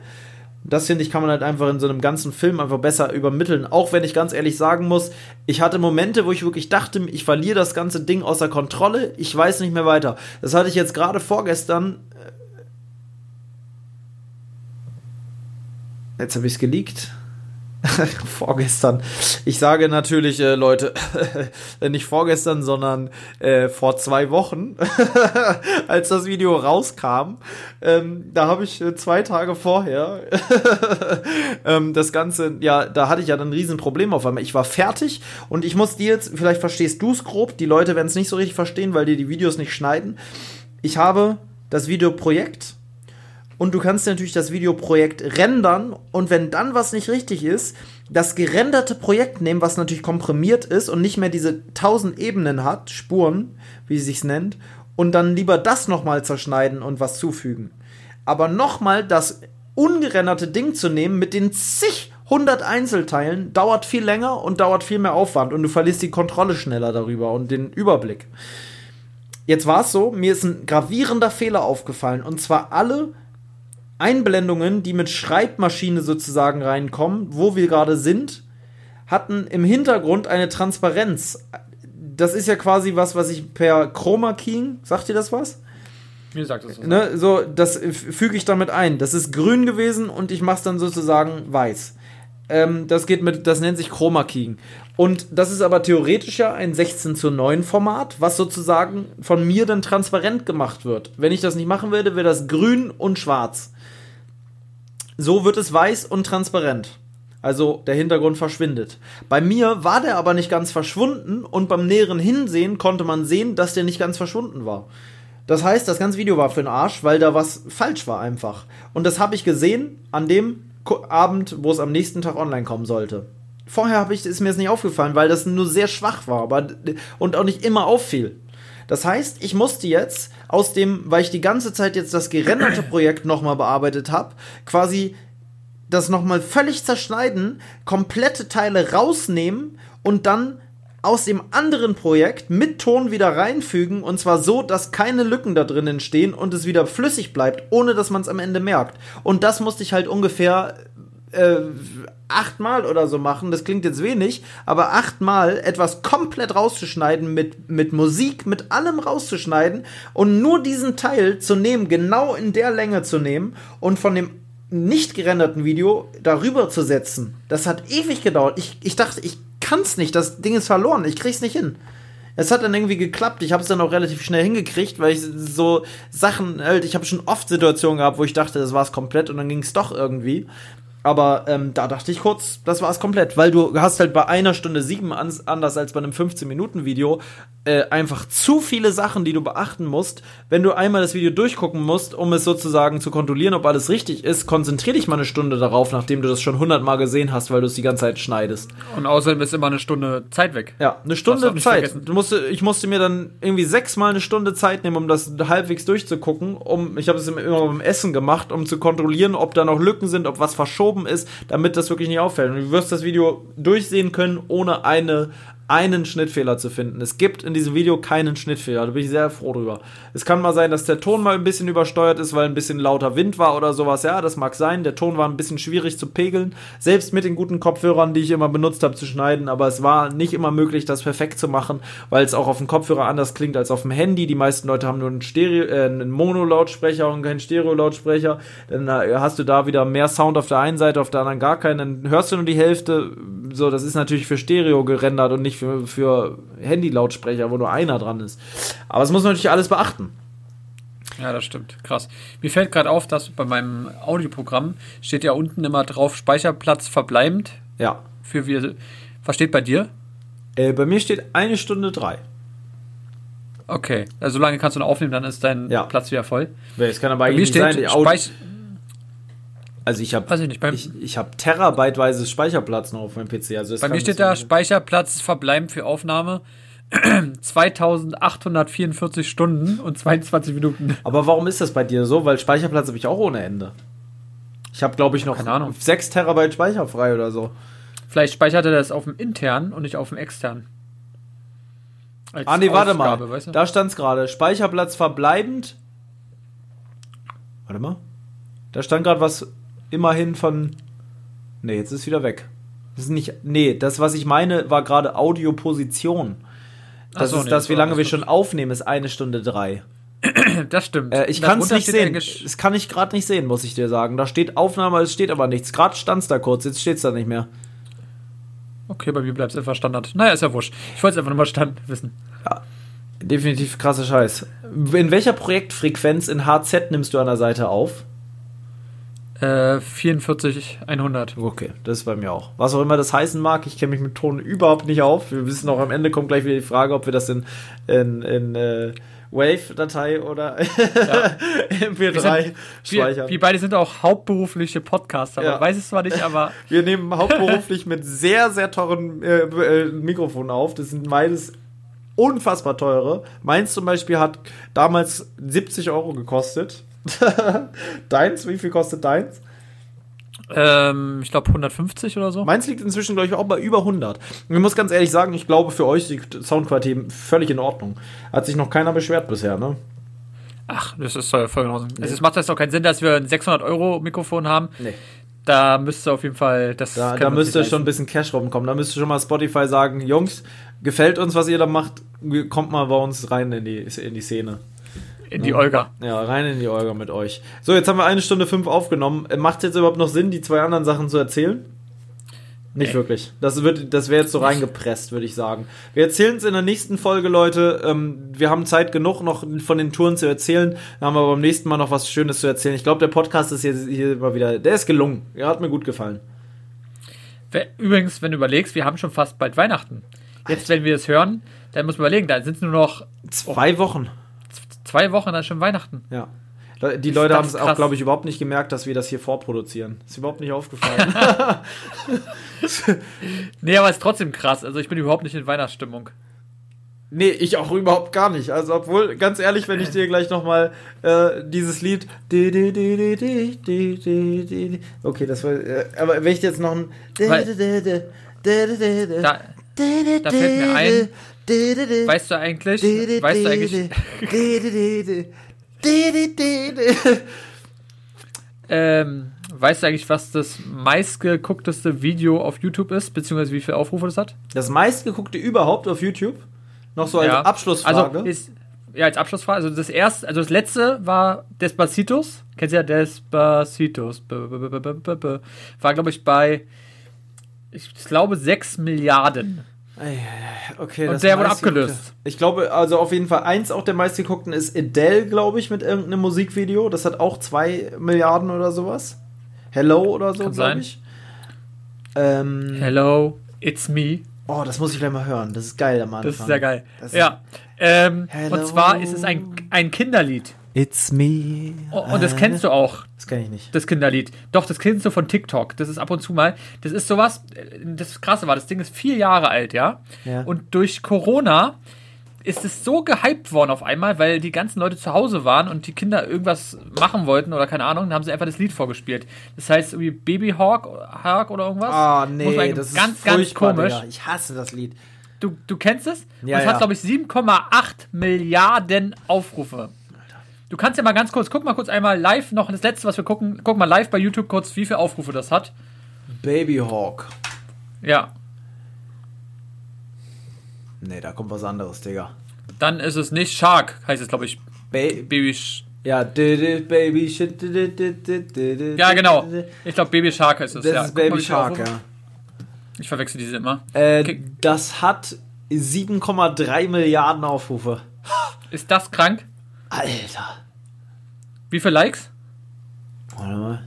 Das finde ich, kann man halt einfach in so einem ganzen Film einfach besser übermitteln. Auch wenn ich ganz ehrlich sagen muss, ich hatte Momente, wo ich wirklich dachte, ich verliere das ganze Ding außer Kontrolle, ich weiß nicht mehr weiter. Das hatte ich jetzt gerade vorgestern. Äh, jetzt habe ich es geleakt. vorgestern. Ich sage natürlich, äh, Leute, nicht vorgestern, sondern äh, vor zwei Wochen, als das Video rauskam. Ähm, da habe ich äh, zwei Tage vorher ähm, das Ganze, ja, da hatte ich ja dann ein Riesenproblem auf einmal. Ich war fertig und ich muss dir jetzt, vielleicht verstehst du es grob, die Leute werden es nicht so richtig verstehen, weil die die Videos nicht schneiden. Ich habe das Videoprojekt und du kannst natürlich das Videoprojekt rendern und wenn dann was nicht richtig ist, das gerenderte Projekt nehmen, was natürlich komprimiert ist und nicht mehr diese tausend Ebenen hat, Spuren, wie es sich nennt, und dann lieber das nochmal zerschneiden und was zufügen. Aber nochmal das ungerenderte Ding zu nehmen mit den zig hundert Einzelteilen dauert viel länger und dauert viel mehr Aufwand und du verlierst die Kontrolle schneller darüber und den Überblick. Jetzt war es so, mir ist ein gravierender Fehler aufgefallen und zwar alle Einblendungen, die mit Schreibmaschine sozusagen reinkommen, wo wir gerade sind, hatten im Hintergrund eine Transparenz. Das ist ja quasi was, was ich per Chroma Key, sagt ihr das was? Mir sagt das was. Ne, so, das füge ich damit ein. Das ist grün gewesen und ich mache es dann sozusagen weiß. Ähm, das geht mit, das nennt sich Chroma Keying. Und das ist aber theoretisch ja ein 16 zu 9 Format, was sozusagen von mir dann transparent gemacht wird. Wenn ich das nicht machen würde, wäre das grün und schwarz. So wird es weiß und transparent. Also der Hintergrund verschwindet. Bei mir war der aber nicht ganz verschwunden und beim näheren Hinsehen konnte man sehen, dass der nicht ganz verschwunden war. Das heißt, das ganze Video war für den Arsch, weil da was falsch war einfach. Und das habe ich gesehen an dem Abend, wo es am nächsten Tag online kommen sollte. Vorher ich, ist mir das nicht aufgefallen, weil das nur sehr schwach war aber, und auch nicht immer auffiel. Das heißt, ich musste jetzt aus dem, weil ich die ganze Zeit jetzt das gerenderte Projekt nochmal bearbeitet habe, quasi das nochmal völlig zerschneiden, komplette Teile rausnehmen und dann aus dem anderen Projekt mit Ton wieder reinfügen und zwar so, dass keine Lücken da drin entstehen und es wieder flüssig bleibt, ohne dass man es am Ende merkt. Und das musste ich halt ungefähr äh, achtmal oder so machen, das klingt jetzt wenig, aber achtmal etwas komplett rauszuschneiden, mit, mit Musik, mit allem rauszuschneiden und nur diesen Teil zu nehmen, genau in der Länge zu nehmen und von dem nicht gerenderten Video darüber zu setzen. Das hat ewig gedauert. Ich, ich dachte, ich kann's nicht, das Ding ist verloren, ich krieg's nicht hin. Es hat dann irgendwie geklappt. Ich habe es dann auch relativ schnell hingekriegt, weil ich so Sachen, halt, ich habe schon oft Situationen gehabt, wo ich dachte, das war's komplett und dann ging es doch irgendwie. Aber ähm, da dachte ich kurz, das war es komplett, weil du hast halt bei einer Stunde sieben anders als bei einem 15-Minuten-Video äh, einfach zu viele Sachen, die du beachten musst. Wenn du einmal das Video durchgucken musst, um es sozusagen zu kontrollieren, ob alles richtig ist, konzentrier dich mal eine Stunde darauf, nachdem du das schon hundertmal gesehen hast, weil du es die ganze Zeit schneidest. Und außerdem ist immer eine Stunde Zeit weg. Ja, eine Stunde Zeit. Du musste, ich musste mir dann irgendwie sechsmal eine Stunde Zeit nehmen, um das halbwegs durchzugucken. Um, ich habe es immer beim Essen gemacht, um zu kontrollieren, ob da noch Lücken sind, ob was verschoben ist, damit das wirklich nicht auffällt. Und du wirst das Video durchsehen können, ohne eine einen Schnittfehler zu finden. Es gibt in diesem Video keinen Schnittfehler. Da bin ich sehr froh drüber. Es kann mal sein, dass der Ton mal ein bisschen übersteuert ist, weil ein bisschen lauter Wind war oder sowas. Ja, das mag sein. Der Ton war ein bisschen schwierig zu pegeln. Selbst mit den guten Kopfhörern, die ich immer benutzt habe, zu schneiden. Aber es war nicht immer möglich, das perfekt zu machen, weil es auch auf dem Kopfhörer anders klingt als auf dem Handy. Die meisten Leute haben nur einen, Stereo, äh, einen Mono-Lautsprecher und keinen Stereo-Lautsprecher. Dann äh, hast du da wieder mehr Sound auf der einen Seite, auf der anderen gar keinen. Dann hörst du nur die Hälfte. So, das ist natürlich für Stereo gerendert und nicht für, für Handy-Lautsprecher, wo nur einer dran ist. Aber das muss man natürlich alles beachten. Ja, das stimmt. Krass. Mir fällt gerade auf, dass bei meinem Audioprogramm steht ja unten immer drauf Speicherplatz verbleibend. Ja. Für wir. Was steht bei dir? Äh, bei mir steht eine Stunde drei. Okay, also lange kannst du noch aufnehmen, dann ist dein ja. Platz wieder voll. Es kann aber eigentlich sein, die Audio Also ich habe ich, ich, ich hab terabyteweise Speicherplatz noch auf meinem PC. Also bei mir steht da Speicherplatz verbleiben für Aufnahme 2844 Stunden und 22 Minuten. Aber warum ist das bei dir so? Weil Speicherplatz habe ich auch ohne Ende. Ich habe, glaube ich, noch Keine Ahnung. 6 Terabyte Speicher frei oder so. Vielleicht speichert er das auf dem internen und nicht auf dem externen. Als ah, nee, warte mal. Weißt du? Da stand es gerade. Speicherplatz verbleibend. Warte mal. Da stand gerade was immerhin von. Nee, jetzt ist wieder weg. Das ist nicht. Nee, das, was ich meine, war gerade Audioposition. Das so, ist nee, das, wie lange wir schon aufnehmen, ist eine Stunde drei. Das stimmt. Äh, ich kann es nicht sehen. Das kann ich gerade nicht sehen, muss ich dir sagen. Da steht Aufnahme, es steht aber nichts. Gerade stand es da kurz, jetzt steht es da nicht mehr. Okay, bei mir bleibt es einfach Standard. Naja, ist ja wurscht. Ich wollte es einfach nur mal Stand wissen. Ja, definitiv krasser Scheiß. In welcher Projektfrequenz in HZ nimmst du an der Seite auf? Äh, 44, 100. Okay, das ist bei mir auch. Was auch immer das heißen mag, ich kenne mich mit Ton überhaupt nicht auf. Wir wissen auch am Ende kommt gleich wieder die Frage, ob wir das in, in, in äh, Wave-Datei oder ja. MP3 speichern. Wir, wir, beide sind auch hauptberufliche Podcaster, ja. weiß es zwar nicht, aber. wir nehmen hauptberuflich mit sehr, sehr teuren äh, äh, Mikrofonen auf. Das sind meines unfassbar teure. Meins zum Beispiel hat damals 70 Euro gekostet. deins, wie viel kostet deins? Ähm, ich glaube 150 oder so. Meins liegt inzwischen, glaube ich, auch bei über 100. Und ich muss ganz ehrlich sagen, ich glaube, für euch ist die Soundqualität völlig in Ordnung. Hat sich noch keiner beschwert bisher, ne? Ach, das ist voll in Ordnung. Nee. Es macht jetzt auch keinen Sinn, dass wir ein 600 Euro Mikrofon haben. Nee. Da müsste auf jeden Fall das. Da, da müsste schon ein bisschen Cash rumkommen. Da müsste schon mal Spotify sagen: Jungs, gefällt uns, was ihr da macht, kommt mal bei uns rein in die, in die Szene. In die Olga. Ja, rein in die Olga mit euch. So, jetzt haben wir eine Stunde fünf aufgenommen. Äh, macht es jetzt überhaupt noch Sinn, die zwei anderen Sachen zu erzählen? Nicht nee. wirklich. Das, das wäre jetzt so reingepresst, würde ich sagen. Wir erzählen es in der nächsten Folge, Leute. Ähm, wir haben Zeit genug, noch von den Touren zu erzählen. Da haben wir beim nächsten Mal noch was Schönes zu erzählen. Ich glaube, der Podcast ist hier, hier mal wieder. Der ist gelungen. Er hat mir gut gefallen. Übrigens, wenn du überlegst, wir haben schon fast bald Weihnachten. Jetzt, wenn wir es hören, dann muss man überlegen, da sind es nur noch. Zwei Wochen zwei Wochen, dann schon Weihnachten. Ja. Die Leute haben es auch, glaube ich, überhaupt nicht gemerkt, dass wir das hier vorproduzieren. Ist überhaupt nicht aufgefallen. nee, aber es ist trotzdem krass. Also ich bin überhaupt nicht in Weihnachtsstimmung. Nee, ich auch überhaupt gar nicht. Also obwohl, ganz ehrlich, wenn ich dir gleich nochmal äh, dieses Lied. Okay, das war. Äh, aber wenn ich jetzt noch ein. Da, da fällt mir ein, Weißt du eigentlich? Weißt du eigentlich? ähm, weißt du eigentlich, was das meistgeguckteste Video auf YouTube ist, beziehungsweise wie viele Aufrufe das hat? Das meistgeguckte überhaupt auf YouTube? Noch so als ja. Abschlussfrage? Also ist, ja, als Abschlussfrage. Also das erste, also das letzte war Despacitos. Kennst du ja Despacitos. War, glaube ich, bei, ich glaube, 6 Milliarden. Okay, und der wurde abgelöst. Ich glaube, also auf jeden Fall eins auch der meistgeguckten ist Adele, glaube ich, mit irgendeinem Musikvideo. Das hat auch zwei Milliarden oder sowas. Hello oder so, glaube ich. Ähm, Hello, it's me. Oh, das muss ich gleich mal hören. Das ist geil am Anfang. Das ist sehr geil. ja. Ähm, und zwar ist es ein, ein Kinderlied. It's me. Oh, und das kennst du auch. Das kenne ich nicht. Das Kinderlied. Doch, das kennst du von TikTok. Das ist ab und zu mal. Das ist sowas. Das Krasse war, das Ding ist vier Jahre alt, ja. ja. Und durch Corona ist es so gehypt worden auf einmal, weil die ganzen Leute zu Hause waren und die Kinder irgendwas machen wollten oder keine Ahnung, dann haben sie einfach das Lied vorgespielt. Das heißt irgendwie Baby Hawk, Hawk oder irgendwas. Ah, oh, nee, das ganz, ist ganz komisch. Digga. Ich hasse das Lied. Du, du kennst es? Ja, und es ja. hat, glaube ich, 7,8 Milliarden Aufrufe. Du kannst ja mal ganz kurz, guck mal kurz einmal live noch das letzte, was wir gucken. Guck mal live bei YouTube kurz, wie viele Aufrufe das hat. Baby Hawk. Ja. Nee, da kommt was anderes, Digga. Dann ist es nicht Shark, heißt es, glaube ich. Ba Baby Sh Ja, Baby Shit. Ja, genau. Ich glaube, Baby Shark heißt es. Das ja, ist Baby Shark, ja. Ich verwechsel diese immer. Äh, okay. Das hat 7,3 Milliarden Aufrufe. Ist das krank? Alter. Wie viele Likes? Warte mal.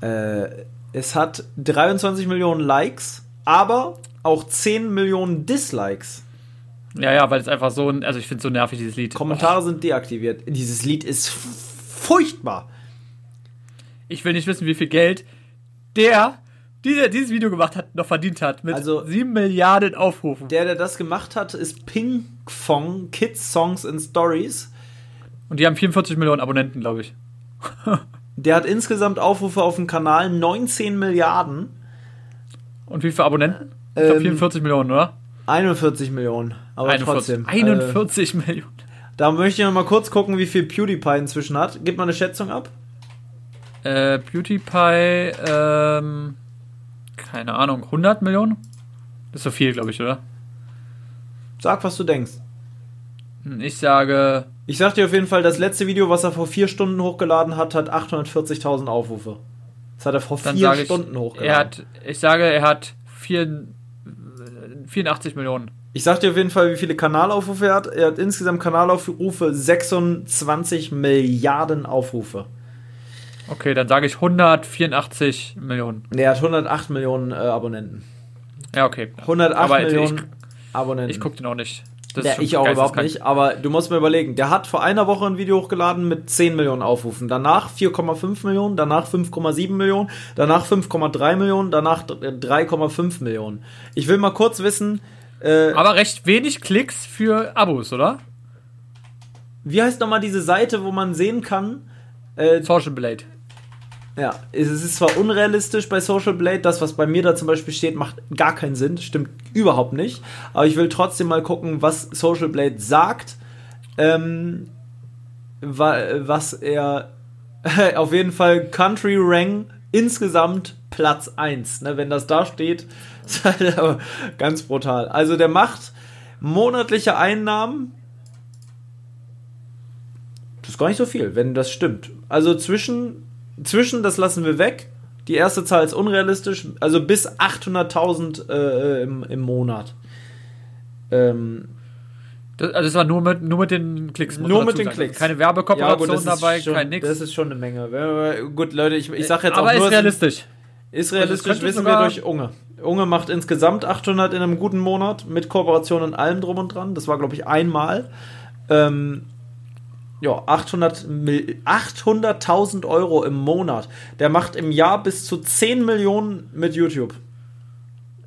Äh, es hat 23 Millionen Likes, aber auch 10 Millionen Dislikes. Ja, ja, weil es einfach so, also ich finde es so nervig, dieses Lied. Kommentare oh. sind deaktiviert. Dieses Lied ist furchtbar. ich will nicht wissen, wie viel Geld der, der dieses Video gemacht hat, noch verdient hat. Mit Also- 7 Milliarden Aufrufen. Der, der das gemacht hat, ist Ping Fong, Kids Songs and Stories. Und die haben 44 Millionen Abonnenten, glaube ich. Der hat insgesamt Aufrufe auf dem Kanal 19 Milliarden, Und wie viele Abonnenten? Ich glaube Ähm, 44 Millionen, oder? 41 Millionen. Aber 41, trotzdem. 41 Millionen. Äh, da möchte ich noch mal kurz gucken, wie viel PewDiePie inzwischen hat. Gib mal eine Schätzung ab. Äh, PewDiePie, ähm, keine Ahnung, 100 Millionen? Das ist so viel, glaube ich, oder? Sag, was du denkst. Hm, Ich sage, Ich sag dir auf jeden Fall, das letzte Video, was er vor vier Stunden hochgeladen hat, hat 840.000 Aufrufe. Das hat er vor vier sage ich, Stunden hochgeladen. er hat, ich sage, er hat vier, 84 Millionen. Ich sag dir auf jeden Fall, wie viele Kanalaufrufe er hat. Er hat insgesamt Kanalaufrufe 26 Milliarden Aufrufe. Okay, dann sage ich 184 Millionen. Ne, er hat 108 Millionen äh, Abonnenten. Ja, okay. 108 Aber ich- Millionen Abonnenten. Ich gucke den auch nicht. Das ja, ich auch überhaupt nicht, aber du musst mir überlegen, der hat vor einer Woche ein Video hochgeladen mit 10 Millionen Aufrufen, danach 4,5 Millionen, danach 5,7 Millionen, danach 5,3 Millionen, danach 3,5 Millionen. Ich will mal kurz wissen, äh, Aber recht wenig Klicks für Abos, oder? wie heißt nochmal diese Seite, wo man sehen kann, äh, Social Blade. Ja, es ist zwar unrealistisch bei Social Blade, das, was bei mir da zum Beispiel steht, macht gar keinen Sinn, stimmt überhaupt nicht, aber ich will trotzdem mal gucken, was Social Blade sagt, ähm, wa- was er auf jeden Fall Country Rank insgesamt Platz 1, ne, wenn das da steht, ist halt aber ganz brutal. Also der macht monatliche Einnahmen das ist gar nicht so viel, wenn das stimmt. Also zwischen, zwischen das lassen wir weg. Die erste Zahl ist unrealistisch. Also bis 800.000 äh, im, im Monat. Ähm, Das, also das war nur mit, nur mit den Klicks. Nur mit den sagen. Klicks. Keine Werbekooperation ist dabei, schon, kein nix. Das ist schon eine Menge. Gut, Leute, ich, ich sag jetzt Aber auch nur, ist realistisch. Ist Also realistisch, wissen wir durch Unge. Unge macht insgesamt 800 in einem guten Monat mit Kooperation und allem drum und dran. Das war, glaube ich, einmal. Ähm, ja, 800 Mil- 800.000 Euro im Monat. Der macht im Jahr bis zu 10 Millionen mit YouTube.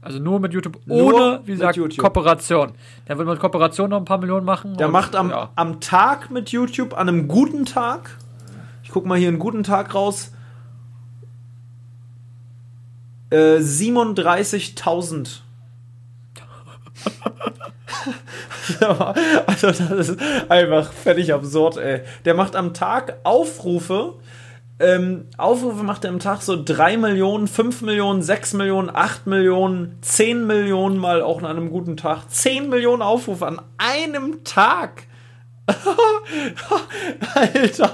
Also nur mit YouTube, Nur ohne, wie gesagt, YouTube. Kooperation. Der wird mit Kooperation noch ein paar Millionen machen. Der und- macht am, ja. am Tag mit YouTube, an einem guten Tag. Ich guck mal hier einen guten Tag raus. Äh, 37.000. also das ist einfach völlig absurd, ey. Der macht am Tag Aufrufe. Ähm, Aufrufe macht er am Tag so 3 Millionen, 5 Millionen, 6 Millionen, 8 Millionen, 10 Millionen mal auch an einem guten Tag. 10 Millionen Aufrufe an einem Tag. Alter,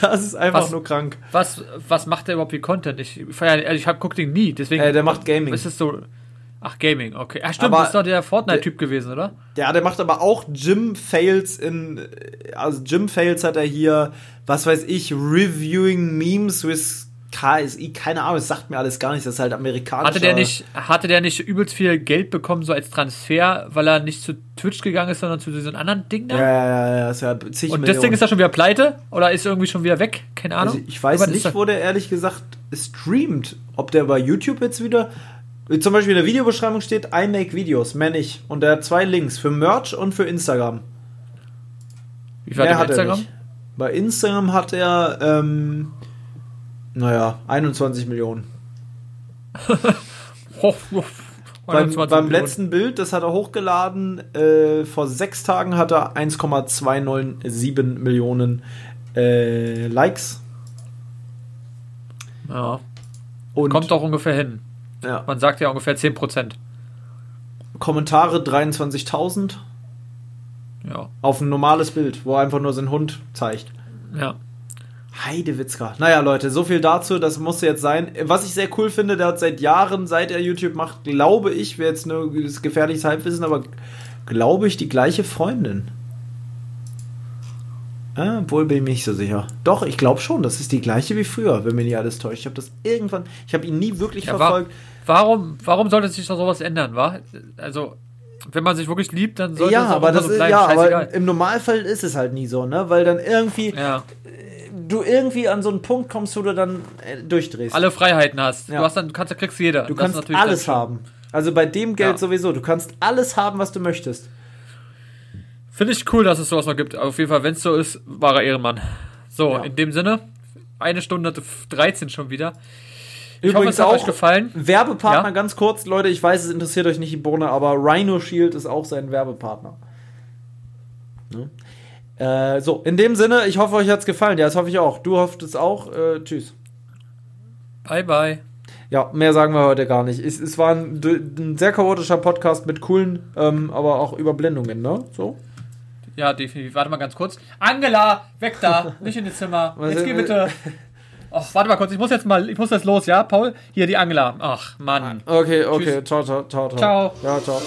das ist einfach Was? nur krank. Was, was macht der überhaupt wie Content? Ich, feier- also ich hab, guck den nie, deswegen. Äh, der macht Gaming. Ist es so. Ach, Gaming, okay. Ach, stimmt, Aber das ist doch der Fortnite-Typ gewesen, oder? Ja, der macht aber auch Gym-Fails in. Also Gym-Fails hat er hier, was weiß ich, Reviewing Memes with KSI, keine Ahnung, das sagt mir alles gar nicht, das ist halt amerikanisch. Hatte der nicht, hatte der nicht übelst viel Geld bekommen, so als Transfer, weil er nicht zu Twitch gegangen ist, sondern zu diesem anderen Ding da? Ja, ja, ja, ja, ist ja zig Und Millionen. das Ding ist ja schon wieder pleite? Oder ist irgendwie schon wieder weg? Keine Ahnung. Also ich weiß nicht, wo der ehrlich gesagt streamt. Ob der bei YouTube jetzt wieder. Zum Beispiel in der Videobeschreibung steht, I make Videos, mehr nicht. Und der hat zwei Links, für Merch und für Instagram. Wie viel Mehr hat er er Instagram? nicht. Bei Instagram hat er, ähm, naja, 21 Millionen. Beim, 21 beim letzten Bild, das hat er hochgeladen, äh, vor sechs Tagen hat er 1,297 Millionen äh, Likes. Ja. Und Kommt doch ungefähr hin. Ja, Man sagt ja ungefähr 10%. Kommentare 23.000 Ja. auf ein normales Bild, wo er einfach nur seinen Hund zeigt. Ja. Heidewitzka. Naja, Leute, so viel dazu, das musste jetzt sein. Was ich sehr cool finde, der hat seit Jahren, seit er YouTube macht, glaube ich, wäre jetzt nur das gefährliches Halbwissen, aber glaube ich, die gleiche Freundin. Ah, wohl bin ich mir nicht so sicher. Doch, ich glaube schon, das ist die gleiche wie früher, wenn mir nicht alles täuscht. Ich habe das irgendwann, ich habe ihn nie wirklich ja wa verfolgt. warum, warum sollte sich doch sowas ändern, wa? Also, wenn man sich wirklich liebt, dann sollte ja, es auch aber das so ist, bleiben. ja, Scheißegal. aber im Normalfall ist es halt nie so, ne? Weil dann irgendwie ja. du irgendwie an so einen Punkt kommst, wo du dann äh, durchdrehst. Alle Freiheiten hast. Ja. Du hast dann, du kannst, kriegst jeder. du ist kannst natürlich alles haben. Also bei dem Geld Ja. sowieso. Du kannst alles haben, was du möchtest. Finde ich cool, dass es sowas noch gibt. Auf jeden Fall, wenn es so ist, wahrer Ehrenmann. So, Ja. in dem Sinne, eine Stunde 13 schon wieder. Ich Übrigens hoffe, es hat auch euch gefallen. Werbepartner, Ja? ganz kurz, Leute, ich weiß, es interessiert euch nicht die Bohne, aber Rhino Shield ist auch sein Werbepartner. Ne? Äh, so, in dem Sinne, ich hoffe, euch hat's gefallen. Ja, das hoffe ich auch. Du hoffst es auch. Äh, tschüss. Bye, bye. Ja, mehr sagen wir heute gar nicht. Es, es war ein, ein sehr chaotischer Podcast mit coolen, ähm, aber auch Überblendungen, ne? So. Ja, definitiv. Warte mal ganz kurz. Angela, weg da, nicht in das Zimmer. Was jetzt geh bitte. Ach, warte mal kurz, ich muss jetzt mal, ich muss jetzt los, ja, Paul? Hier, die Angela. Ach, Mann. Okay, okay, Tschüss. ciao, ciao, ciao. Ciao. ciao. Ja, ciao.